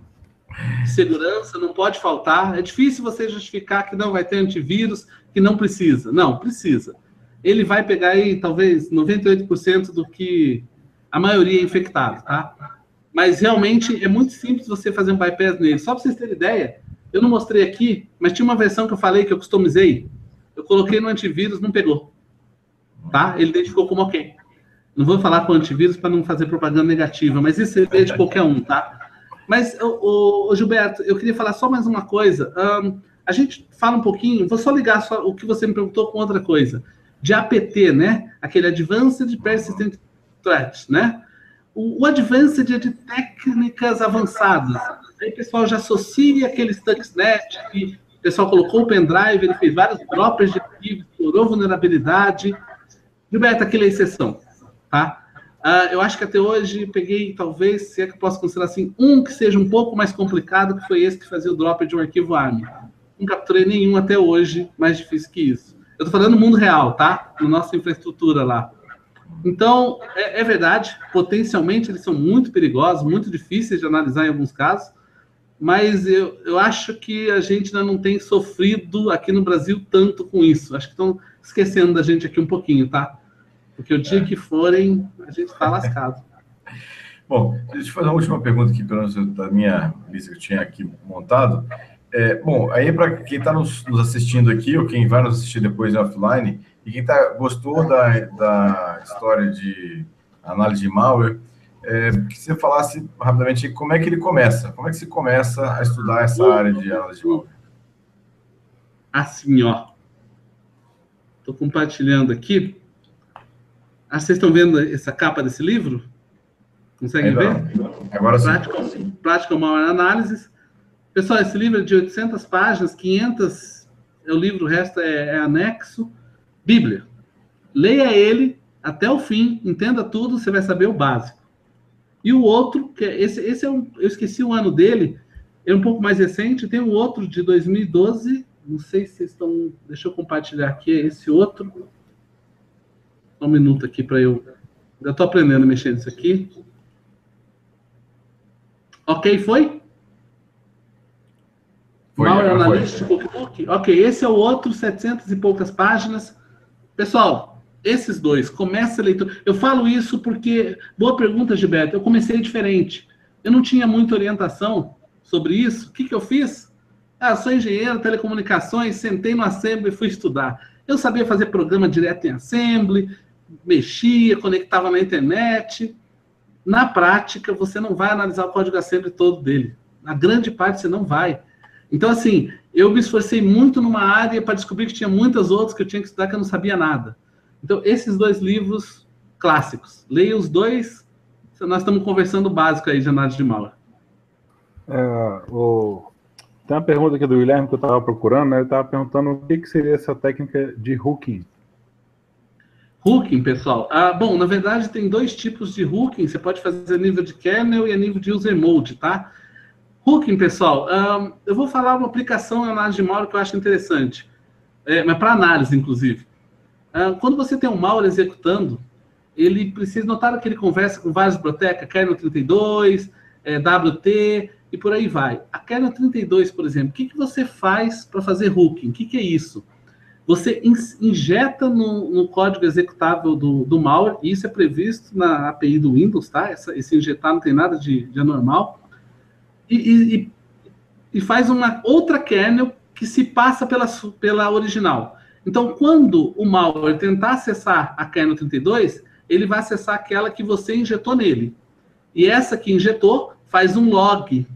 segurança, não pode faltar. É difícil você justificar que não vai ter antivírus, que não precisa. Não, precisa. Ele vai pegar aí talvez 98% do que a maioria é infectada, tá? Mas realmente é muito simples você fazer um bypass nele. Só para vocês terem ideia, eu não mostrei aqui, mas tinha uma versão que eu falei que eu customizei. Eu coloquei no antivírus, não pegou. Tá? Ele identificou como ok. Não vou falar com antivírus para não fazer propaganda negativa, mas isso é de qualquer um, tá? Mas, o, o, Gilberto, eu queria falar só mais uma coisa. Um, a gente fala um pouquinho, vou só ligar só o que você me perguntou com outra coisa. De APT, né? Aquele Advanced Persistent threat, né? O, o advanced é de técnicas avançadas. Aí o pessoal já associa aquele Stuxnet, que o pessoal colocou o pendrive, ele fez vários drops de arquivo, explorou vulnerabilidade. Gilberto, aquilo é exceção, tá? Uh, eu acho que até hoje peguei, talvez, se é que eu posso considerar assim, um que seja um pouco mais complicado, que foi esse que fazia o drop de um arquivo ARM. Não capturei nenhum até hoje mais difícil que isso. Eu estou falando no mundo real, tá? Na nossa infraestrutura lá. Então, é, é, verdade, potencialmente eles são muito perigosos, muito difíceis de analisar em alguns casos, mas eu, eu acho que a gente ainda não tem sofrido aqui no Brasil tanto com isso. Acho que estão esquecendo da gente aqui um pouquinho, tá? Porque o dia é. que forem, a gente está lascado.
Bom, deixa eu fazer uma última pergunta aqui, pelo menos da minha lista que eu tinha aqui montado. É, bom, aí para quem está nos, nos, assistindo aqui, ou quem vai nos assistir depois offline, e quem tá, gostou da, da história de análise de malware, é, que você falasse rapidamente como é que ele começa, como é que se começa a estudar essa área de análise de malware?
Assim, ó. Estou compartilhando aqui. Ah, vocês estão vendo essa capa desse livro? Conseguem ver?
Agora sim.
Practical, Practical Malware Analysis. Pessoal, esse livro é de 800 páginas, 500 é o livro, o resto é, é anexo. Bíblia. Leia ele até o fim, entenda tudo, você vai saber o básico. E o outro, que é, esse, esse é um, eu esqueci o ano dele, é um pouco mais recente, tem um outro de 2012, não sei se vocês estão, deixa eu compartilhar aqui é esse outro. Um minuto aqui para eu, já estou aprendendo a mexer nisso aqui. Ok, foi? Foi, Mal analítico, ok, esse é o outro, 700 e poucas páginas. Pessoal, esses dois, começa a leitura. Eu falo isso porque, boa pergunta, Gilberto, eu comecei diferente. Eu não tinha muita orientação sobre isso. O que, que eu fiz? Ah, sou engenheiro, telecomunicações, sentei no Assembly e fui estudar. Eu sabia fazer programa direto em Assembly, mexia, conectava na internet. Na prática, você não vai analisar o código Assembly todo dele. Na grande parte, você não vai. Então, assim, eu me esforcei muito numa área para descobrir que tinha muitas outras que eu tinha que estudar que eu não sabia nada. Então, esses dois livros clássicos. Leia os dois. Nós estamos conversando básico aí de análise de mala.
É, o... Tem uma pergunta aqui do Guilherme que eu estava procurando, né? Ele estava perguntando o que, que seria essa técnica de hooking.
Hooking, pessoal. Ah, bom, na verdade tem dois tipos de hooking. Você pode fazer a nível de kernel e a nível de user mode, tá? Hooking, pessoal, um, eu vou falar uma aplicação em análise de malware que eu acho interessante, é, mas para análise, inclusive. Quando você tem um malware executando, ele precisa notar que ele conversa com várias bibliotecas, kernel 32, é, WT e por aí vai. A kernel 32, por exemplo, o que, que você faz para fazer hooking? O que, que é isso? Você injeta no, no código executável do, do, malware, e isso é previsto na API do Windows, tá? Essa, esse injetar não tem nada de, de anormal e, e, e faz uma outra kernel que se passa pela, pela original. Então, quando o malware tentar acessar a kernel 32, ele vai acessar aquela que você injetou nele. E essa que injetou faz um log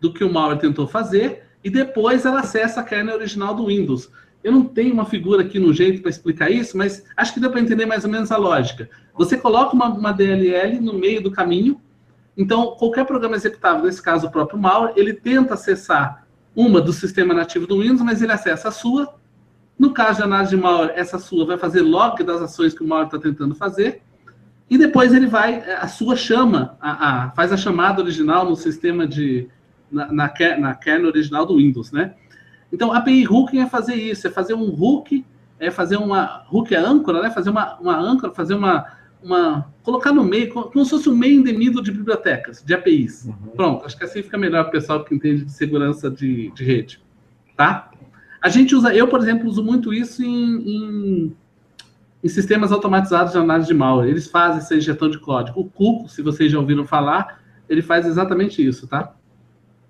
do que o malware tentou fazer e depois ela acessa a kernel original do Windows. Eu não tenho uma figura aqui no jeito para explicar isso, mas acho que deu para entender mais ou menos a lógica. Você coloca uma, uma DLL no meio do caminho então, qualquer programa executável, nesse caso o próprio malware, ele tenta acessar uma do sistema nativo do Windows, mas ele acessa a sua. No caso de análise de malware, essa sua vai fazer log das ações que o malware está tentando fazer. E depois ele vai, a sua chama, a, a, faz a chamada original no sistema de. Na, na, na kernel original do Windows, né? Então, API hooking é fazer isso, é fazer um hook, é fazer uma. Hook é âncora, né? Fazer uma, uma âncora, fazer uma uma colocar no meio, como se fosse um meio endemido de bibliotecas, de APIs. Uhum. Pronto, acho que assim fica melhor para o pessoal que entende de segurança de, de rede. Tá? A gente usa, eu, por exemplo, uso muito isso em, em, em, sistemas automatizados de análise de malware. Eles fazem essa injeção de código. O Cuco, se vocês já ouviram falar, ele faz exatamente isso, tá?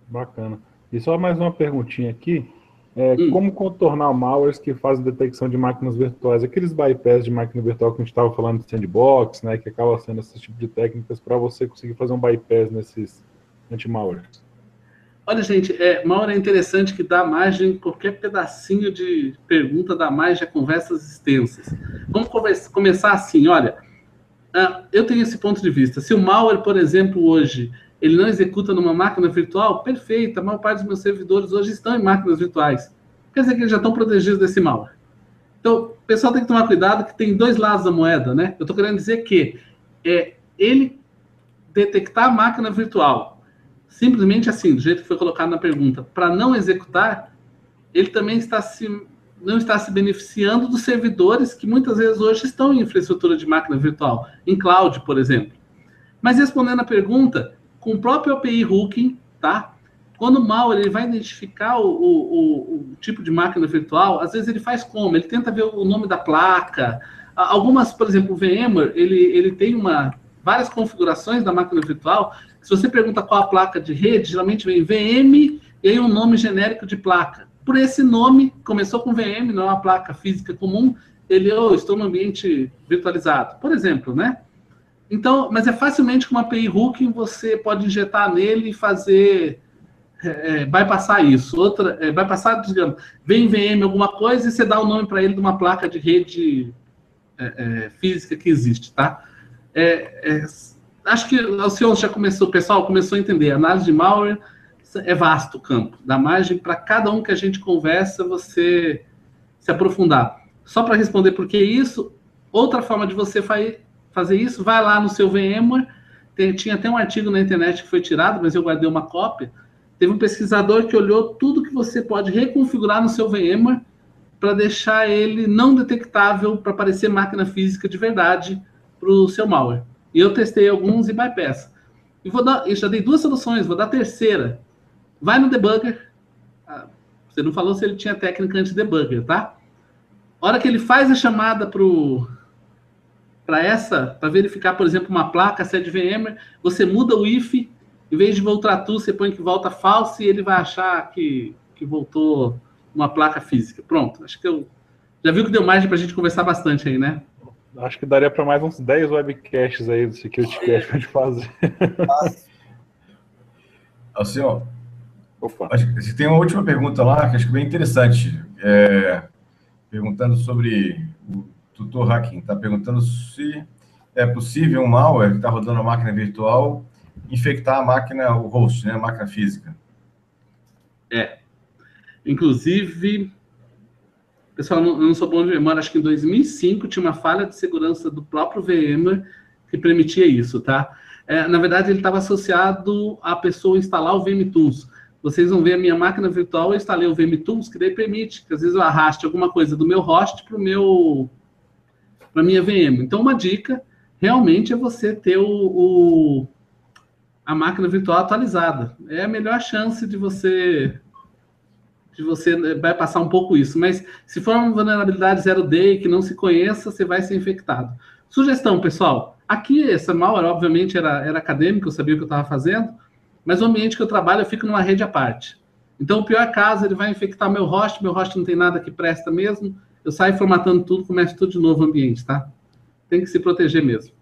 Bacana. E só mais uma perguntinha aqui. É, hum. Como contornar malwares que fazem detecção de máquinas virtuais? Aqueles bypass de máquina virtual que a gente estava falando de sandbox, né, que acaba sendo esse tipo de técnicas para você conseguir fazer um bypass nesses anti-malwares.
Olha, gente, é, malware é interessante que dá margem, qualquer pedacinho de pergunta dá margem a conversas extensas. Vamos conversa, começar assim, olha, uh, eu tenho esse ponto de vista. Se o malware, por exemplo, hoje, ele não executa numa máquina virtual, perfeito, a maior parte dos meus servidores hoje estão em máquinas virtuais. Quer dizer que eles já estão protegidos desse malware. Então, o pessoal tem que tomar cuidado que tem dois lados da moeda, né? Eu estou querendo dizer que é, ele detectar a máquina virtual, simplesmente assim, do jeito que foi colocado na pergunta, para não executar, ele também está se, não está se beneficiando dos servidores que muitas vezes hoje estão em infraestrutura de máquina virtual, em cloud, por exemplo. Mas respondendo a pergunta, com o próprio API hooking, tá? Quando o ele vai identificar o, o, o, tipo de máquina virtual, às vezes ele faz como? Ele tenta ver o nome da placa. Algumas, por exemplo, o VMware, ele, ele tem uma, várias configurações da máquina virtual. Se você pergunta qual a placa de rede, geralmente vem VM e aí um nome genérico de placa. Por esse nome, começou com VM, não é uma placa física comum, ele, oh, estou no ambiente virtualizado, por exemplo, né? Então, mas é facilmente com uma API hooking você pode injetar nele e fazer é, é bypassar isso. Outra, é, bypassar, digamos, vem VM alguma coisa e você dá o nome para ele de uma placa de rede é, é, física que existe, tá? É, é, acho que o senhor já começou, o pessoal começou a entender. Análise de malware é vasto o campo, dá margem para cada um que a gente conversa você se aprofundar. Só para responder por que isso, outra forma de você fazer isso, vai lá no seu VMware, tem, tinha até um artigo na internet que foi tirado, mas eu guardei uma cópia. Teve um pesquisador que olhou tudo que você pode reconfigurar no seu VMware para deixar ele não detectável para parecer máquina física de verdade para o seu malware. E eu testei alguns e bypass. E vou dar, eu já dei duas soluções, vou dar a terceira. Vai no debugger. Ah, você não falou se ele tinha técnica anti-debugger, tá? A hora que ele faz a chamada para essa, para verificar, por exemplo, uma placa, se é de VMware, você muda o if, em vez de voltar tu, você põe que volta falso e ele vai achar que, que voltou uma placa física. Pronto, acho que eu já viu que deu margem para a gente conversar bastante aí, né?
Acho que daria para mais uns 10 webcasts aí do SecurityCast para gente fazer.
Assim, ó. Opa. Acho que tem uma última pergunta lá que acho que é bem interessante. É, perguntando sobre o tutor hacking. Está perguntando se é possível um malware que está rodando a máquina virtual infectar a máquina, o host, né, a máquina física.
É. Inclusive, pessoal, eu não sou bom de memória, acho que em 2005 tinha uma falha de segurança do próprio VMware que permitia isso, tá? É, na verdade, ele estava associado à pessoa instalar o VMTools. Vocês vão ver a minha máquina virtual, eu instalei o VMTools, que daí permite que às vezes eu arraste alguma coisa do meu host para o meu para minha VM. Então, uma dica realmente é você ter o, o, a máquina virtual atualizada. É a melhor chance de você de você né, vai passar um pouco isso. Mas se for uma vulnerabilidade zero day que não se conheça, você vai ser infectado. Sugestão, pessoal. Aqui, essa malware, obviamente, era, era acadêmico, eu sabia o que eu estava fazendo, mas o ambiente que eu trabalho, eu fico numa rede à parte. Então, o pior caso, ele vai infectar meu host, meu host não tem nada que presta mesmo, eu saio formatando tudo, começo tudo de novo o ambiente, tá? Tem que se proteger mesmo.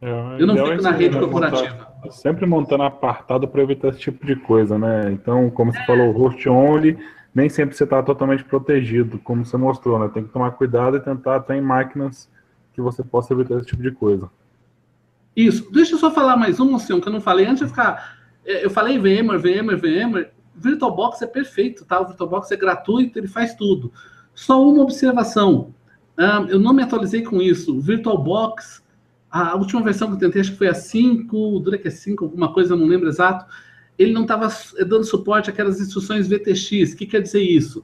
É, eu não fico na rede corporativa.
Montar, sempre montando apartado para evitar esse tipo de coisa, né? Então, como você é. falou, host only, nem sempre você está totalmente protegido, como você mostrou, né? Tem que tomar cuidado e tentar ter máquinas que você possa evitar esse tipo de coisa.
Isso. Deixa eu só falar mais um, assim, que eu não falei antes de ficar. É, eu falei VMware, VMware, VMware. VirtualBox é perfeito, tá? O VirtualBox é gratuito, ele faz tudo. Só uma observação. Um, eu não me atualizei com isso. O VirtualBox, a última versão que eu tentei, acho que foi a 5, o Dura que é 5, alguma coisa, não lembro exato ele não estava dando suporte àquelas instruções VTX. O que quer dizer isso?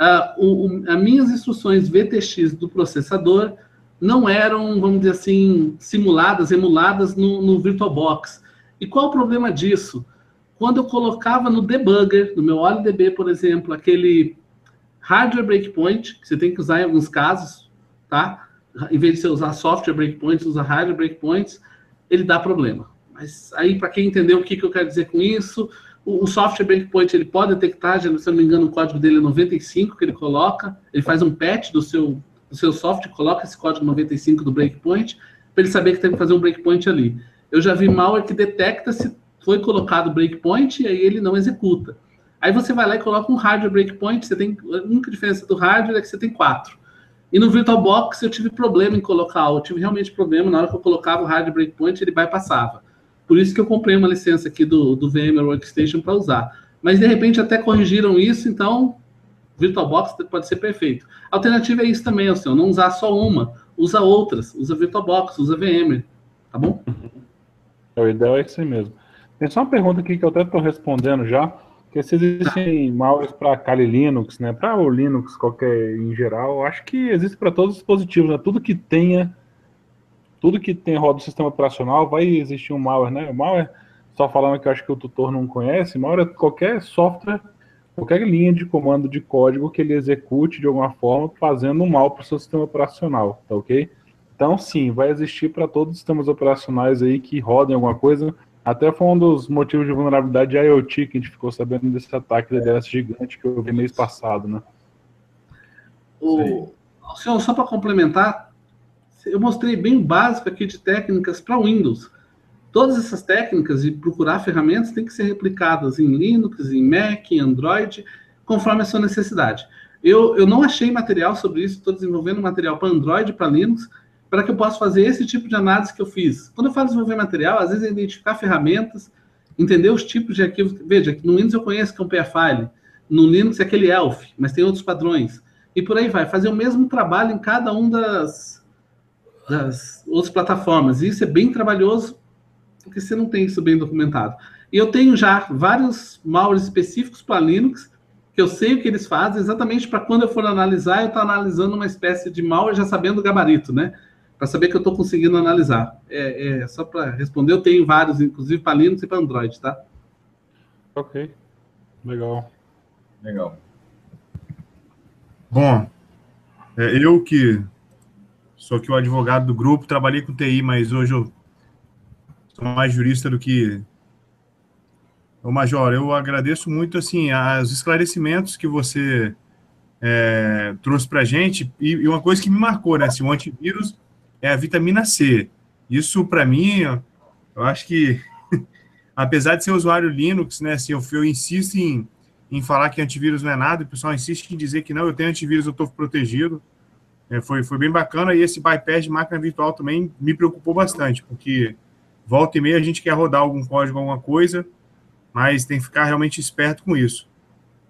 Uh, o, o, as minhas instruções VTX do processador não eram, vamos dizer assim, simuladas, emuladas no, no VirtualBox. E qual o problema disso? Quando eu colocava no debugger, no meu OLDB, por exemplo, aquele hardware breakpoint, que você tem que usar em alguns casos, tá? Em vez de você usar software breakpoints, usa hardware breakpoints, ele dá problema. Mas aí, para quem entendeu o que, que eu quero dizer com isso, o, software breakpoint ele pode detectar, se eu não me engano, o código dele é 95 que ele coloca, ele faz um patch do seu, do seu software, coloca esse código 95 do breakpoint, para ele saber que tem que fazer um breakpoint ali. Eu já vi malware que detecta se foi colocado breakpoint e aí ele não executa. Aí você vai lá e coloca um hardware breakpoint, você tem, a única diferença do hardware é que você tem quatro. E no VirtualBox eu tive problema em colocar, eu tive realmente problema na hora que eu colocava o hardware breakpoint, ele bypassava. Por isso que eu comprei uma licença aqui do, do VMware Workstation para usar. Mas de repente até corrigiram isso, então VirtualBox pode ser perfeito. A alternativa é isso também, assim, não usar só uma, usa outras, usa VirtualBox, usa VMware, tá bom?
É, o ideal é isso mesmo. Tem só uma pergunta aqui que eu até estou respondendo já, que se existem malwares para Kali Linux, né, para o Linux qualquer em geral, acho que existe para todos os dispositivos, né, tudo que tenha tudo que tem roda do sistema operacional vai existir um malware, né? O malware, só falando que eu acho que o tutor não conhece, malware é qualquer software, qualquer linha de comando de código que ele execute de alguma forma, fazendo mal para o seu sistema operacional, tá ok? Então, sim, vai existir para todos os sistemas operacionais aí que rodem alguma coisa. Até foi um dos motivos de vulnerabilidade de IoT que a gente ficou sabendo desse ataque da DDoS gigante que eu vi mês passado, né?
O, senhor, só para complementar, eu mostrei bem o básico aqui de técnicas para Windows. Todas essas técnicas de procurar ferramentas têm que ser replicadas em Linux, em Mac, em Android, conforme a sua necessidade. Eu, eu não achei material sobre isso, estou desenvolvendo material para Android e para Linux, para que eu possa fazer esse tipo de análise que eu fiz. Quando eu falo desenvolver material, às vezes é identificar ferramentas entender os tipos de arquivos. Veja, no Windows eu conheço que é um PFile, no Linux é aquele ELF, mas tem outros padrões. E por aí vai, fazer o mesmo trabalho em cada um das, das outras plataformas. E isso é bem trabalhoso, porque você não tem isso bem documentado. E eu tenho já vários malwares específicos para Linux, que eu sei o que eles fazem, exatamente para quando eu for analisar, eu estou analisando uma espécie de malware já sabendo o gabarito, né? Para saber que eu estou conseguindo analisar. É, é só para responder, eu tenho vários, inclusive para Linux e para Android, tá?
Ok. Legal.
Legal.
Bom, é, eu que sou aqui o advogado do grupo, trabalhei com TI, mas hoje eu sou mais jurista do que Ô, Major, eu agradeço muito assim os esclarecimentos que você é, trouxe para a gente e, e, uma coisa que me marcou, né? Se o antivírus é a vitamina C. Isso para mim, eu acho que apesar de ser usuário Linux, né? Assim, eu, eu insisto em, em falar que antivírus não é nada, o pessoal insiste em dizer que não, eu tenho antivírus, eu estou protegido. É, foi, foi bem bacana e esse bypass de máquina virtual também me preocupou bastante, porque volta e meia a gente quer rodar algum código, alguma coisa, mas tem que ficar realmente esperto com isso.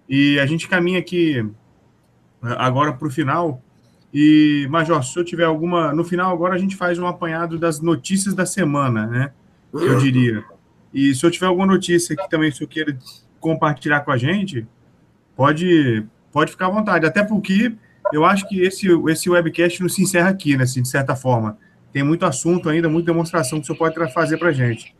E a gente caminha aqui agora para o final. E, Major, se eu tiver alguma. No final, agora a gente faz um apanhado das notícias da semana, né? Eu diria. E se eu tiver alguma notícia que também o senhor queira compartilhar com a gente, pode, pode ficar à vontade. Até porque eu acho que esse, esse webcast não se encerra aqui, né? Assim, de certa forma. Tem muito assunto ainda, muita demonstração que o senhor pode fazer para a gente.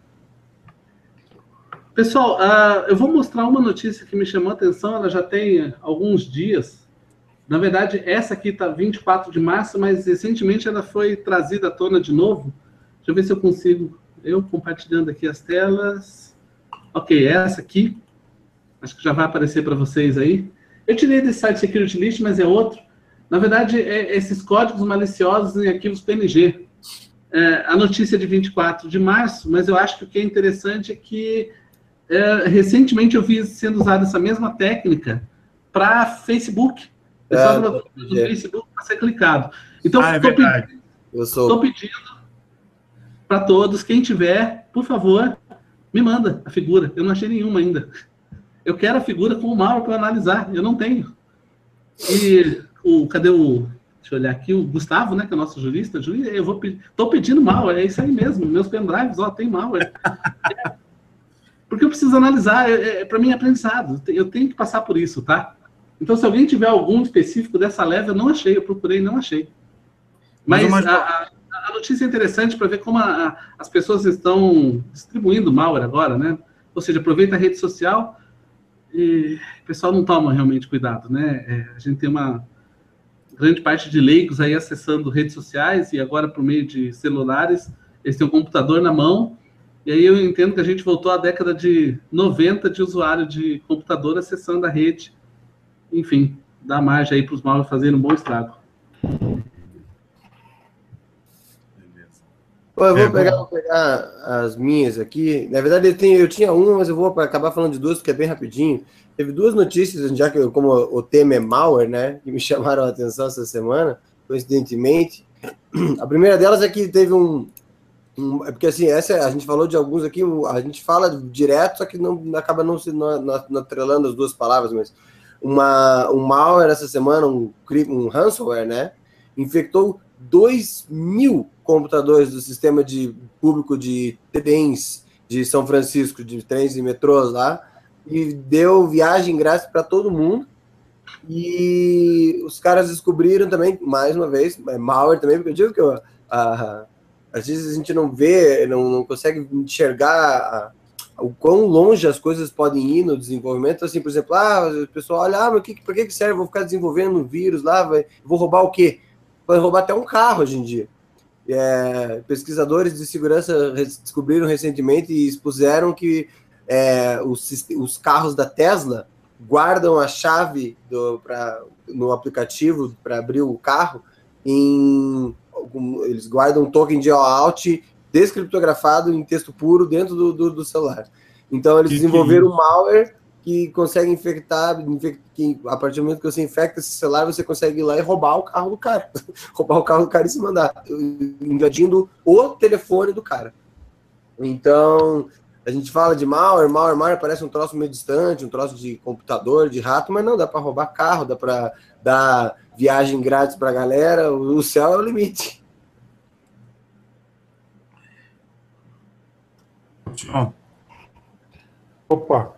Pessoal, uh, eu vou mostrar uma notícia que me chamou a atenção, ela já tem alguns dias. Na verdade, essa aqui está 24 de março, mas recentemente ela foi trazida à tona de novo. Deixa eu ver se eu consigo. Eu compartilhando aqui as telas. Ok, essa aqui. Acho que já vai aparecer para vocês aí. Eu tirei desse site Security List, mas é outro. Na verdade, é esses códigos maliciosos em arquivos PNG. É, a notícia é de 24 de março, mas eu acho que o que é interessante é que é, recentemente eu vi sendo usada essa mesma técnica para Facebook. É, do, do Facebook para ser clicado. Então, ah, estou é pedindo, sou... pedindo para todos, quem tiver, por favor, me manda a figura. Eu não achei nenhuma ainda. Eu quero a figura com o mal para analisar. Eu não tenho. E o, cadê o. Deixa eu olhar aqui, o Gustavo, né, que é o nosso jurista. Eu vou Estou pedindo mal, é isso aí mesmo. Meus pendrives, ó, tem mal. É. Porque eu preciso analisar, é, é para mim é aprendizado, eu tenho que passar por isso, tá? Então, se alguém tiver algum específico dessa leve, eu não achei, eu procurei e não achei. Mas, Mas a, a, notícia é interessante para ver como a, as pessoas estão distribuindo malware agora, né? Ou seja, aproveita a rede social e o pessoal não toma realmente cuidado, né? É, a gente tem uma grande parte de leigos aí acessando redes sociais e agora por meio de celulares, eles têm um computador na mão e aí eu entendo que a gente voltou à década de 90 de usuário de computador acessando a rede. Enfim, dá margem aí para os maus fazerem um bom estrago.
Bom, eu vou, é, pegar, vou pegar as minhas aqui. Na verdade, eu, tenho, eu tinha uma, mas eu vou acabar falando de duas, porque é bem rapidinho. Teve duas notícias, já que como o tema é malware, né, que me chamaram a atenção essa semana, coincidentemente. A primeira delas é que teve um, é porque assim, essa a gente falou de alguns aqui, a gente fala direto, só que não acaba não se não, não, não atrelando as duas palavras, mas uma, um malware essa semana, um, um ransomware, né? Infectou 2 mil computadores do sistema de público de trens de São Francisco, de trens e metrôs lá, e deu viagem grátis para todo mundo. E os caras descobriram também, mais uma vez, é malware também, porque eu digo que eu, a, às vezes a gente não vê, não, não consegue enxergar o quão longe as coisas podem ir no desenvolvimento. Assim, por exemplo, ah, o pessoal olha, ah, mas que, para que serve? Vou ficar desenvolvendo um vírus lá, vai, vou roubar o quê? Vai roubar até um carro hoje em dia. É, pesquisadores de segurança descobriram recentemente e expuseram que é, os, os carros da Tesla guardam a chave do, pra, no aplicativo para abrir o carro em eles guardam um token de OAuth descriptografado em texto puro dentro do, do, do celular. Então eles que desenvolveram que... um malware que consegue infectar, que a partir do momento que você infecta esse celular, você consegue ir lá e roubar o carro do cara. roubar o carro do cara e se mandar, invadindo o telefone do cara. Então, A gente fala de malware, malware, malware parece um troço meio distante, um troço de computador, de rato, mas não, dá para roubar carro, dá para dar viagem grátis para a galera, o céu é o limite.
Opa,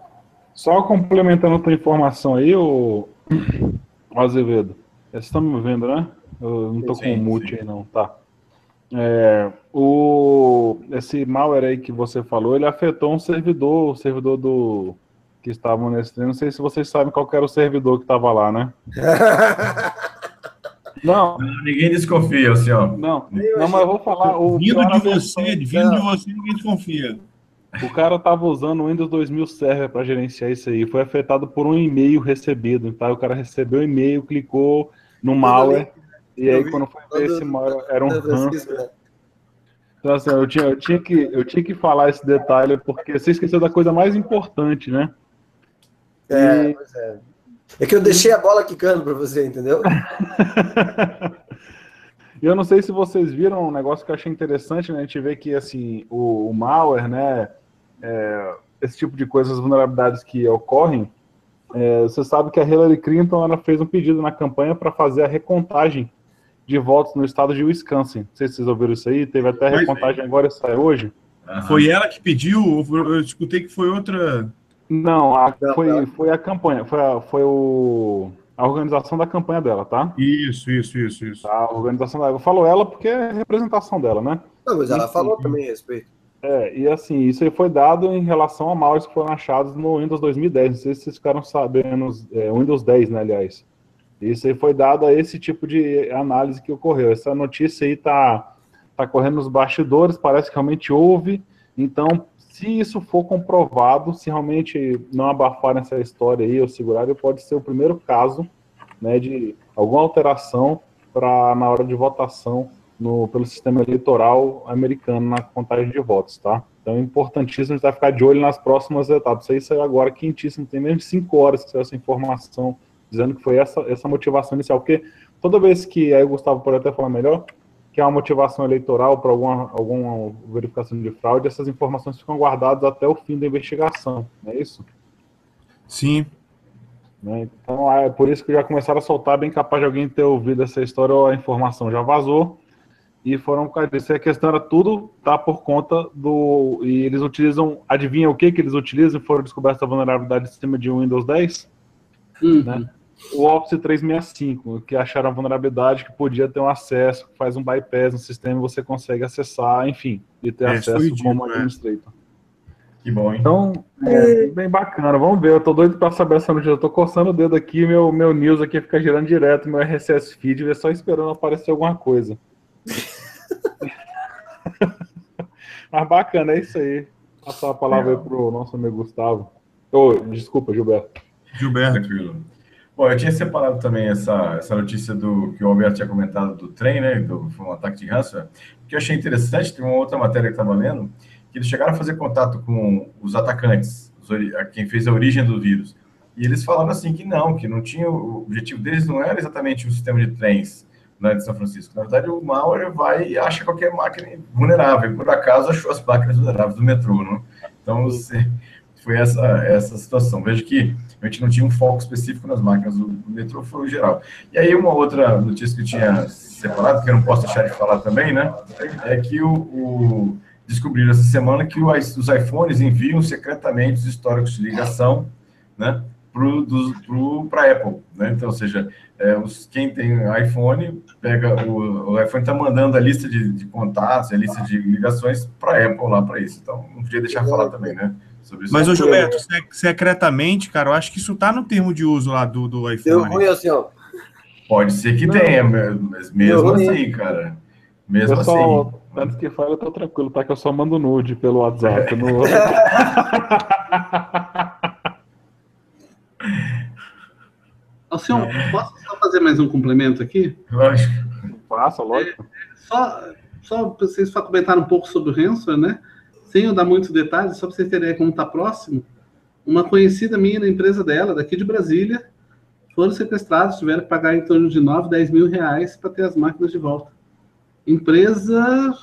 só complementando a tua informação aí, o Azevedo, vocês estão me vendo, né? Eu não sim, com o mute aí não, tá. É, o, esse malware aí que você falou, ele afetou um servidor, o servidor do que estavam nesse treino. Não sei se vocês sabem qual era o servidor que estava lá, né?
não. Ninguém desconfia, ó.
Não, não, mas eu vou falar.
O vindo de você, vindo de você, ninguém desconfia.
O cara estava usando o Windows 2000 Server para gerenciar isso aí. Foi afetado por um e-mail recebido. Então, o cara recebeu o e-mail, clicou no malware. E aí, quando foi ver esse malware, era um ransom. Então, assim, eu tinha, eu, tinha que, eu tinha que falar esse detalhe, porque você esqueceu da coisa mais importante, né?
É, e... é. É que eu deixei a bola quicando para você, entendeu?
eu não sei se vocês viram um negócio que eu achei interessante, né? A gente vê que, assim, o, o malware, né? É, esse tipo de coisas, vulnerabilidades que ocorrem, é, você sabe que a Hillary Clinton ela fez um pedido na campanha para fazer a recontagem de votos no estado de Wisconsin. Não sei se vocês ouviram isso aí, teve até recontagem agora, sai hoje.
Uhum. Foi ela que pediu, eu escutei que foi outra.
Não, a, foi, foi a campanha, foi, a, foi o, a organização da campanha dela, tá?
Isso, isso, isso, isso.
Tá, a organização dela. Eu falo ela porque é representação dela, né?
Não, mas ela falou também a respeito.
É, e assim, isso aí foi dado em relação a malwares que foram achados no Windows 2010. Não sei se vocês ficaram sabendo, é, Windows 10, né, aliás. Isso aí foi dado a esse tipo de análise que ocorreu. Essa notícia aí está tá correndo nos bastidores, parece que realmente houve. Então, se isso for comprovado, se realmente não abafarem essa história aí ou segurarem, pode ser o primeiro caso né, de alguma alteração para na hora de votação no, pelo sistema eleitoral americano na contagem de votos, tá? Então é importantíssimo a gente ficar de olho nas próximas etapas. Isso aí saiu agora quentíssimo, tem mesmo cinco horas que saiu essa informação dizendo que foi essa, essa motivação inicial. Porque toda vez que, aí o Gustavo pode até falar melhor, que há uma motivação eleitoral para alguma, alguma verificação de fraude, essas informações ficam guardadas até o fim da investigação, não é isso?
Sim.
Né? Então é por isso que já começaram a soltar, bem capaz de alguém ter ouvido essa história ou a informação já vazou. E foram por causa disso. E a questão era tudo tá por conta do. E eles utilizam. Adivinha o que, que eles utilizam? Foram descobertas a vulnerabilidade do sistema de Windows 10? Uhum. Né? o Office 365, que acharam a vulnerabilidade que podia ter um acesso, que faz um bypass no sistema e você consegue acessar, enfim, e ter é, acesso dito, como é. administrator.
Que bom, hein?
Então, é bem bacana. Vamos ver. Eu tô doido para saber essa notícia. Eu tô coçando o dedo aqui, meu, meu news aqui fica girando direto, meu RSS feed, só esperando aparecer alguma coisa. Mas bacana, é isso aí. Passar a palavra aí pro nosso amigo Gustavo. Oh, desculpa, Gilberto.
Gilberto. Tranquilo.
Bom, eu tinha separado também essa, essa notícia do que o Alberto tinha comentado do trem, né? Do, foi um ataque de ransomware. Que eu achei interessante, tem uma outra matéria que estava lendo, que eles chegaram a fazer contato com os atacantes, os, quem fez a origem do vírus. E eles falaram assim que não, que não tinha. O objetivo deles não era exatamente o sistema de trens na de São Francisco. Na verdade, o malware vai e acha qualquer máquina vulnerável. Por acaso achou as máquinas vulneráveis do metrô, né? Então, foi essa, essa situação. Veja que a gente não tinha um foco específico nas máquinas do, do metrô, foi o geral. E aí, uma outra notícia que eu tinha separado, que eu não posso deixar de falar também, né, é que o, o descobriram essa semana que os iPhones enviam secretamente os históricos de ligação, né, para a Apple, né? Então, ou seja, é, os, quem tem iPhone pega o, o iPhone está mandando a lista de, de, contatos, a lista de ligações para a Apple lá para isso. Então, não podia deixar de falar também, né?
Mas, ô Gilberto, secretamente, cara, eu acho que isso está no termo de uso lá do, do iPhone. Deu ruim
assim, ó.
Pode ser que não. tenha, mas mesmo assim, cara. Mesmo Pessoal, assim.
Antes que fale, eu tô tranquilo, tá? Que eu só mando nude pelo WhatsApp. É. No...
Alcion, posso só fazer mais um complemento aqui?
Lógico.
Faça, lógico.
É, só, só para vocês só comentar um pouco sobre o Ransomware, né? sem eu dar muitos detalhes, só para vocês terem como está próximo, uma conhecida minha na empresa dela, daqui de Brasília, foram sequestrados, tiveram que pagar em torno de 9, 10 mil reais para ter as máquinas de volta. Empresa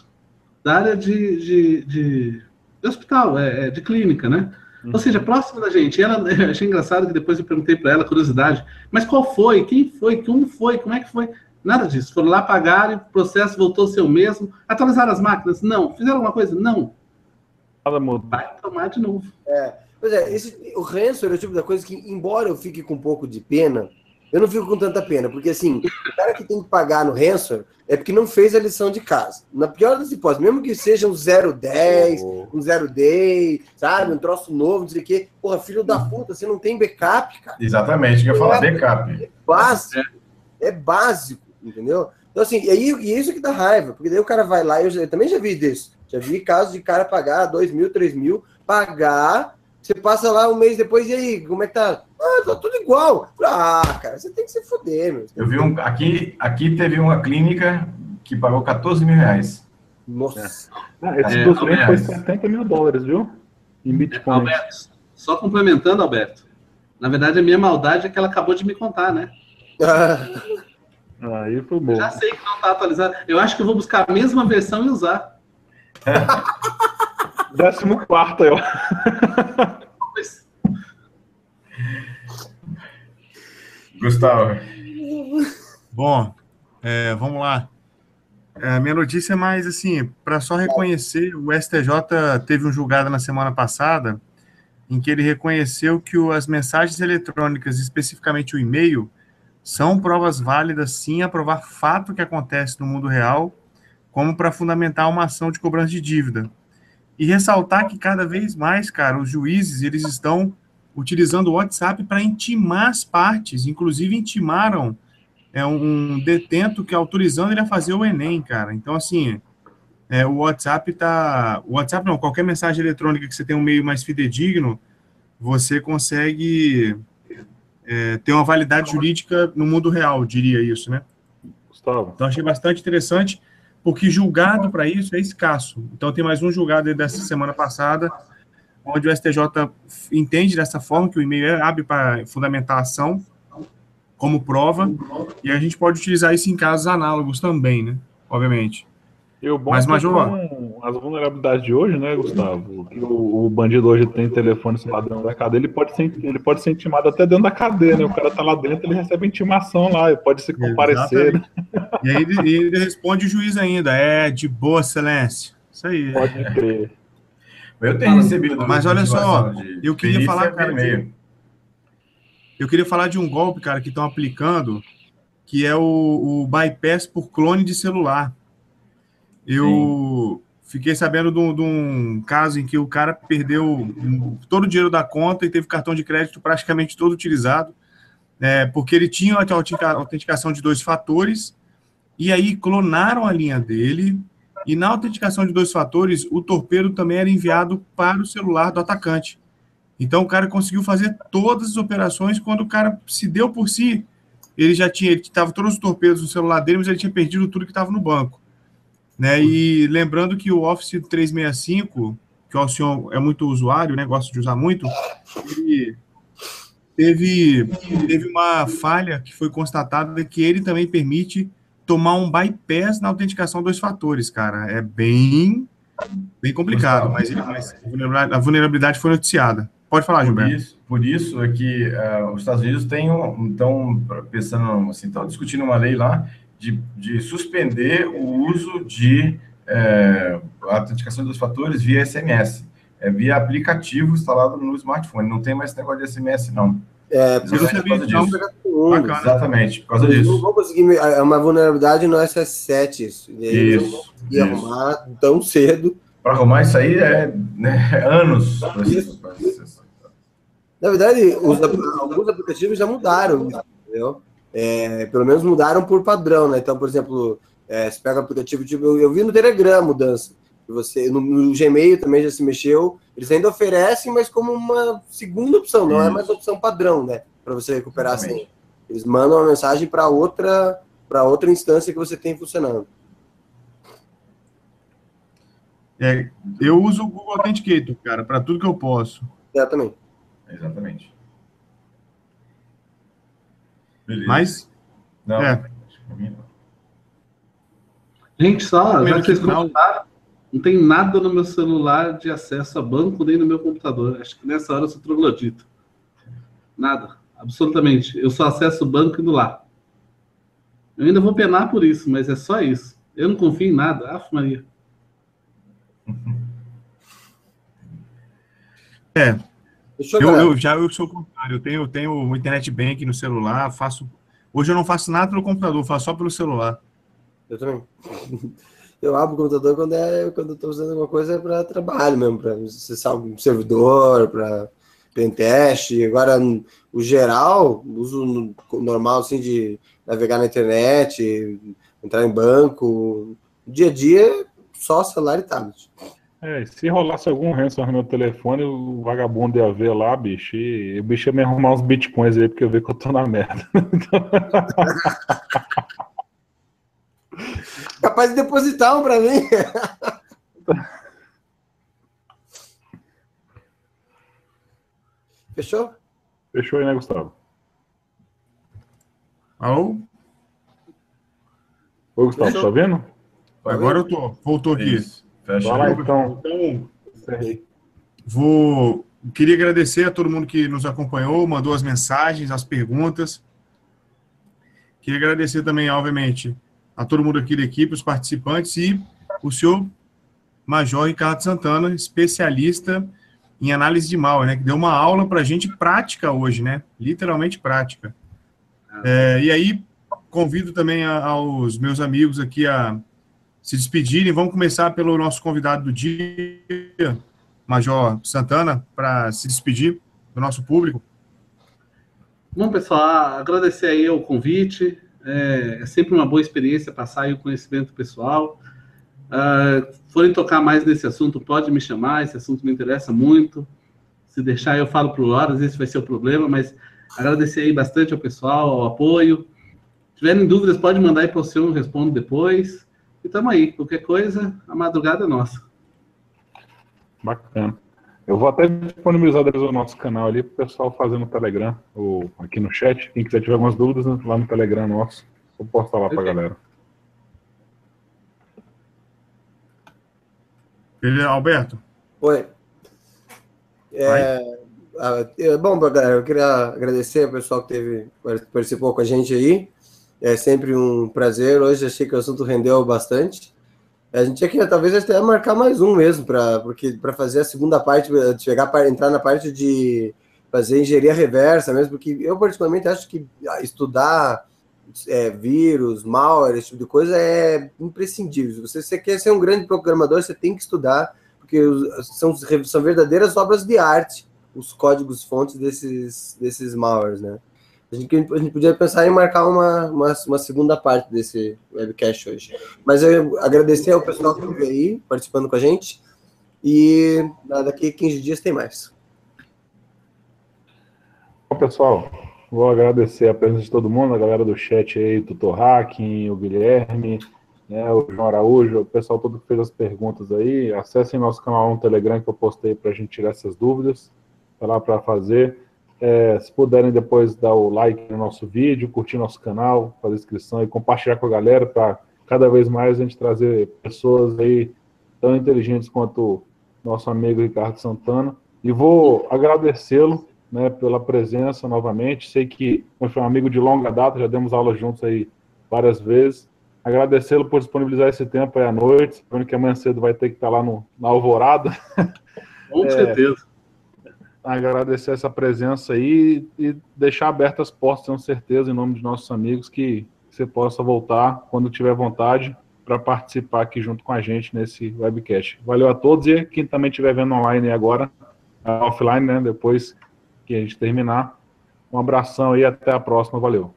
da área de, de, de de hospital, é, é de clínica, né? Ou seja, próximo da gente. E ela, achei engraçado que depois eu perguntei para ela, curiosidade, mas qual foi? Quem foi? Como foi? Como é que foi? Nada disso. Foram lá, pagaram, o processo voltou a ser o mesmo. Atualizaram as máquinas? Não. Fizeram alguma coisa? Não. Vai tomar de novo.
É, pois é, esse, o ransomware é o tipo da coisa que, embora eu fique com um pouco de pena, eu não fico com tanta pena, porque assim, o cara que tem que pagar no ransomware é porque não fez a lição de casa. Na pior das hipóteses, mesmo que seja um 010, um 0 day, sabe, um troço novo, não sei o quê, porra, filho da puta, você não tem backup, cara.
Exatamente, eu ia falar backup.
É básico, é básico, entendeu? Então, assim, e, aí, e é isso que dá raiva, porque daí o cara vai lá, eu, já, eu também já vi disso, já vi casos de cara pagar 2 mil, 3 mil, pagar, você passa lá um mês depois, e aí, como é que tá? Ah, tá tudo igual. Ah, cara, você tem que se foder, meu.
Eu vi um. Aqui, aqui teve uma clínica que pagou 14 mil reais.
Nossa.
Ah, esse
É,
do cliente foi
aliás.
70 mil dólares, viu? Em Bitcoin.
Alberto, só complementando, Alberto. Na verdade, a minha maldade é que ela acabou de me contar, né?
Aí foi bom.
Já sei que não tá atualizado. Eu acho que eu vou buscar a mesma versão e usar.
Décimo quarto aí, ó.
Mas,
Gustavo.
Bom, é, vamos lá. É, minha notícia é mais assim, para só reconhecer, o STJ teve um julgado na semana passada em que ele reconheceu que o- as mensagens eletrônicas, especificamente o e-mail, são provas válidas sim a provar fato que acontece no mundo real, como para fundamentar uma ação de cobrança de dívida. E ressaltar que cada vez mais, cara, os juízes, eles estão utilizando o WhatsApp para intimar as partes, inclusive intimaram é um detento que autorizando ele a fazer o Enem, cara. Então, assim, é, o WhatsApp tá. O WhatsApp não, qualquer mensagem eletrônica que você tem um meio mais fidedigno, você consegue é, ter uma validade jurídica no mundo real, diria isso, né?
Gustavo.
Então, achei bastante interessante, porque julgado para isso é escasso. Então, tem mais um julgado aí dessa semana passada, onde o STJ entende dessa forma que o e-mail é abre para fundamentar a ação como prova, e a gente pode utilizar isso em casos análogos também, né? Obviamente.
E o bom
Mas,
é que
Major-
com as vulnerabilidades de hoje, né, Gustavo? Que o, o bandido hoje tem telefone esse ladrão da cadeia, ele pode, ser, ele pode ser intimado até dentro da cadeia, né? O cara tá lá dentro, ele recebe intimação lá, ele pode se comparecer, né?
E aí ele, ele responde o juiz ainda, é de boa excelência. Isso aí.
pode crer.
Eu tenho recebido.
Mas olha só,
de
eu queria falar, cara,
e-mail.
Eu queria falar de um golpe, cara, que estão aplicando, que é o, o bypass por clone de celular. Eu fiquei sabendo de um, de um caso em que o cara perdeu todo o dinheiro da conta e teve cartão de crédito praticamente todo utilizado, é, porque ele tinha a autentica- autenticação de dois fatores, e aí clonaram a linha dele, e na autenticação de dois fatores, o torpedo também era enviado para o celular do atacante. Então o cara conseguiu fazer todas as operações quando o cara se deu por si. Ele já tinha, ele estava todos os torpedos no celular dele, mas ele tinha perdido tudo que estava no banco. Né? E lembrando que o Office 365, que o senhor é muito usuário, né, gosta de usar muito, ele teve, teve uma falha que foi constatada que ele também permite tomar um bypass na autenticação dos fatores, cara. É bem, bem complicado, mas, ele, mas a vulnerabilidade- foi noticiada. Pode falar,
Por
Gilberto.
isso, por isso é que eh, os Estados Unidos têm estão pensando assim, estão discutindo uma lei lá de, de suspender o uso de eh, autenticação dos fatores via SMS, é via aplicativo instalado no smartphone. Não tem mais esse negócio de SMS, não.
É,
não
Por causa
disso. Bacana.
Exatamente, por causa
Eles não
disso.
vão conseguir. É uma vulnerabilidade no SS7. Isso. E não vão
Isso, isso.
arrumar tão cedo.
Para arrumar isso aí é né, anos.
Isso. Na verdade, os, alguns aplicativos já mudaram, entendeu? É, pelo menos mudaram por padrão, né? Então, por exemplo, é, você pega o aplicativo, tipo, eu, eu vi no Telegram a mudança. Você, no, no Gmail também já se mexeu. Eles ainda oferecem, mas como uma segunda opção, não é mais opção padrão, né? Para você recuperar a senha.
Exatamente.
Eles mandam uma mensagem para outra, para outra instância que você tem funcionando.
É, eu uso o Google Authenticator, cara, para tudo que eu posso.
Exatamente.
Exatamente. Beleza.
Mas,
Não,
é.
gente, só, já que vocês comentaram, Não tem nada no meu celular de acesso a banco, nem no meu computador. Acho que nessa hora eu sou troglodito. Nada, absolutamente. Eu só acesso o banco indo lá. Eu ainda vou penar por isso, mas é só isso. Eu não confio em nada. Aff, Maria.
É. Eu, eu, eu, já eu sou o contrário. Eu tenho, eu tenho o internet bank no celular, faço. Hoje eu não faço nada pelo computador, faço só pelo celular.
Eu também. Eu abro o computador quando é quando eu estou usando alguma coisa para trabalho mesmo, para acessar um servidor, para pentest. Agora, o geral, uso normal assim de navegar na internet, entrar em banco. Dia a dia, só celular e tablet.
É, se rolasse algum ransom no meu telefone, o vagabundo ia ver lá, bicho, e o bicho ia me arrumar uns bitcoins aí, porque eu vejo que eu tô na merda.
Capaz de depositar um pra mim. Fechou?
Fechou aí, né, Gustavo?
Alô?
Oi, Gustavo, Fechou? tá vendo?
Agora eu tô. Voltou aqui. Isso.
Fecha Vai lá, então. Então,
vou. Queria agradecer a todo mundo que nos acompanhou, mandou as mensagens, as perguntas. Queria agradecer também, obviamente, a todo mundo aqui da equipe, os participantes e o senhor Major Ricardo Santana, especialista em análise de mal, né? Que deu uma aula para a gente prática hoje, né? Literalmente prática. É, e aí, convido também aos meus amigos aqui a se despedirem. Vamos começar pelo nosso convidado do dia, Major Santana, para se despedir do nosso público.
Bom, pessoal, agradecer aí o convite. É, é sempre uma boa experiência passar aí o conhecimento pessoal. Uh, forem tocar mais nesse assunto, pode me chamar, esse assunto me interessa muito. Se deixar, eu falo por horas, esse vai ser o problema, mas agradecer aí bastante ao pessoal, ao apoio. Se tiverem dúvidas, pode mandar aí para o senhor, eu respondo depois. E estamos aí. Qualquer coisa, a madrugada é nossa.
Bacana. Eu vou até disponibilizar depois o nosso canal ali para o pessoal fazer no Telegram, ou aqui no chat. Quem quiser tiver algumas dúvidas, lá no Telegram nosso, vou postar lá para a galera.
Ele, Alberto?
Oi. É, é, bom, galera, eu queria agradecer ao pessoal que teve, participou com a gente aí. É sempre um prazer. Hoje achei que o assunto rendeu bastante. A gente aqui talvez até marcar mais um mesmo, para porque para fazer a segunda parte, chegar para entrar na parte de fazer engenharia reversa mesmo, porque eu particularmente acho que estudar é, vírus, malware, esse tipo de coisa é imprescindível. Se você, você quer ser um grande programador, você tem que estudar, porque são, são verdadeiras obras de arte os códigos fontes desses, desses malwares, né? A gente, a gente podia pensar em marcar uma, uma, uma, segunda parte desse webcast hoje. Mas eu agradecer ao pessoal que veio aí, participando com a gente. E daqui 15 dias tem mais.
Bom, pessoal, vou agradecer a presença de todo mundo, a galera do chat aí, o Tutor Hacking, o Guilherme, né, o João Araújo, o pessoal todo que fez as perguntas aí. Acessem nosso canal no Telegram que eu postei para a gente tirar essas dúvidas. Tá lá para fazer. É, se puderem depois dar o like no nosso vídeo, curtir nosso canal, fazer inscrição e compartilhar com a galera para cada vez mais a gente trazer pessoas aí tão inteligentes quanto nosso amigo Ricardo Santana. E vou agradecê-lo né, pela presença novamente. Sei que foi um amigo de longa data, já demos aula juntos aí várias vezes. Agradecê-lo por disponibilizar esse tempo aí à noite, sabendo que amanhã cedo vai ter que estar lá no, na Alvorada.
Com é, certeza
agradecer essa presença aí e deixar abertas as portas, tenho certeza, em nome de nossos amigos, que você possa voltar quando tiver vontade para participar aqui junto com a gente nesse webcast. Valeu a todos e quem também estiver vendo online agora, offline, né, depois que a gente terminar. Um abração e até a próxima. Valeu.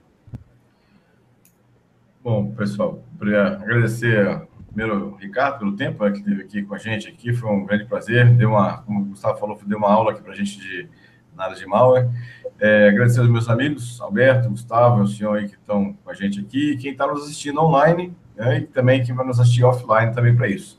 Bom, pessoal, agradecer primeiro, Ricardo, pelo tempo né, que esteve aqui com a gente aqui, foi um grande prazer. Deu uma, como o Gustavo falou, deu uma aula aqui para a gente de nada de malware. É, agradecer aos meus amigos, Alberto, Gustavo, o senhor aí que estão com a gente aqui, quem está nos assistindo online, né, e também quem vai nos assistir offline também para isso.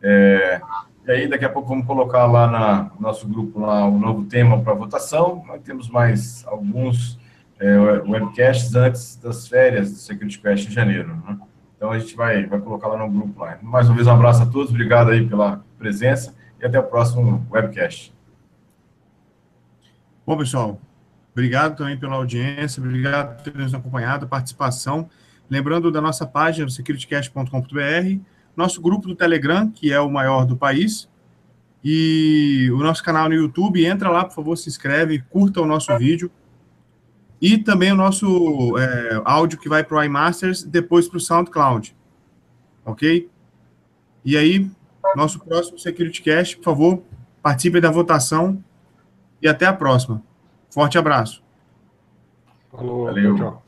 É, e aí, daqui a pouco, vamos colocar lá na, no nosso grupo lá um novo tema para votação. Nós temos mais alguns é, webcasts antes das férias do Security Quest em janeiro. Né? Então a gente vai, vai colocar lá no grupo lá. Mais uma vez, um abraço a todos, obrigado aí pela presença e até o próximo webcast.
Bom, pessoal, obrigado também pela audiência, obrigado por ter nos acompanhado, participação. Lembrando da nossa página, securitycast.com.br, nosso grupo do Telegram, que é o maior do país, e o nosso canal no YouTube. Entra lá, por favor, se inscreve, curta o nosso vídeo. E também o nosso é, áudio que vai para o iMasters, depois para o SoundCloud. Ok? E aí, nosso próximo SecurityCast, por favor, participe da votação e até a próxima. Forte abraço.
Falou,
Valeu.
tchau.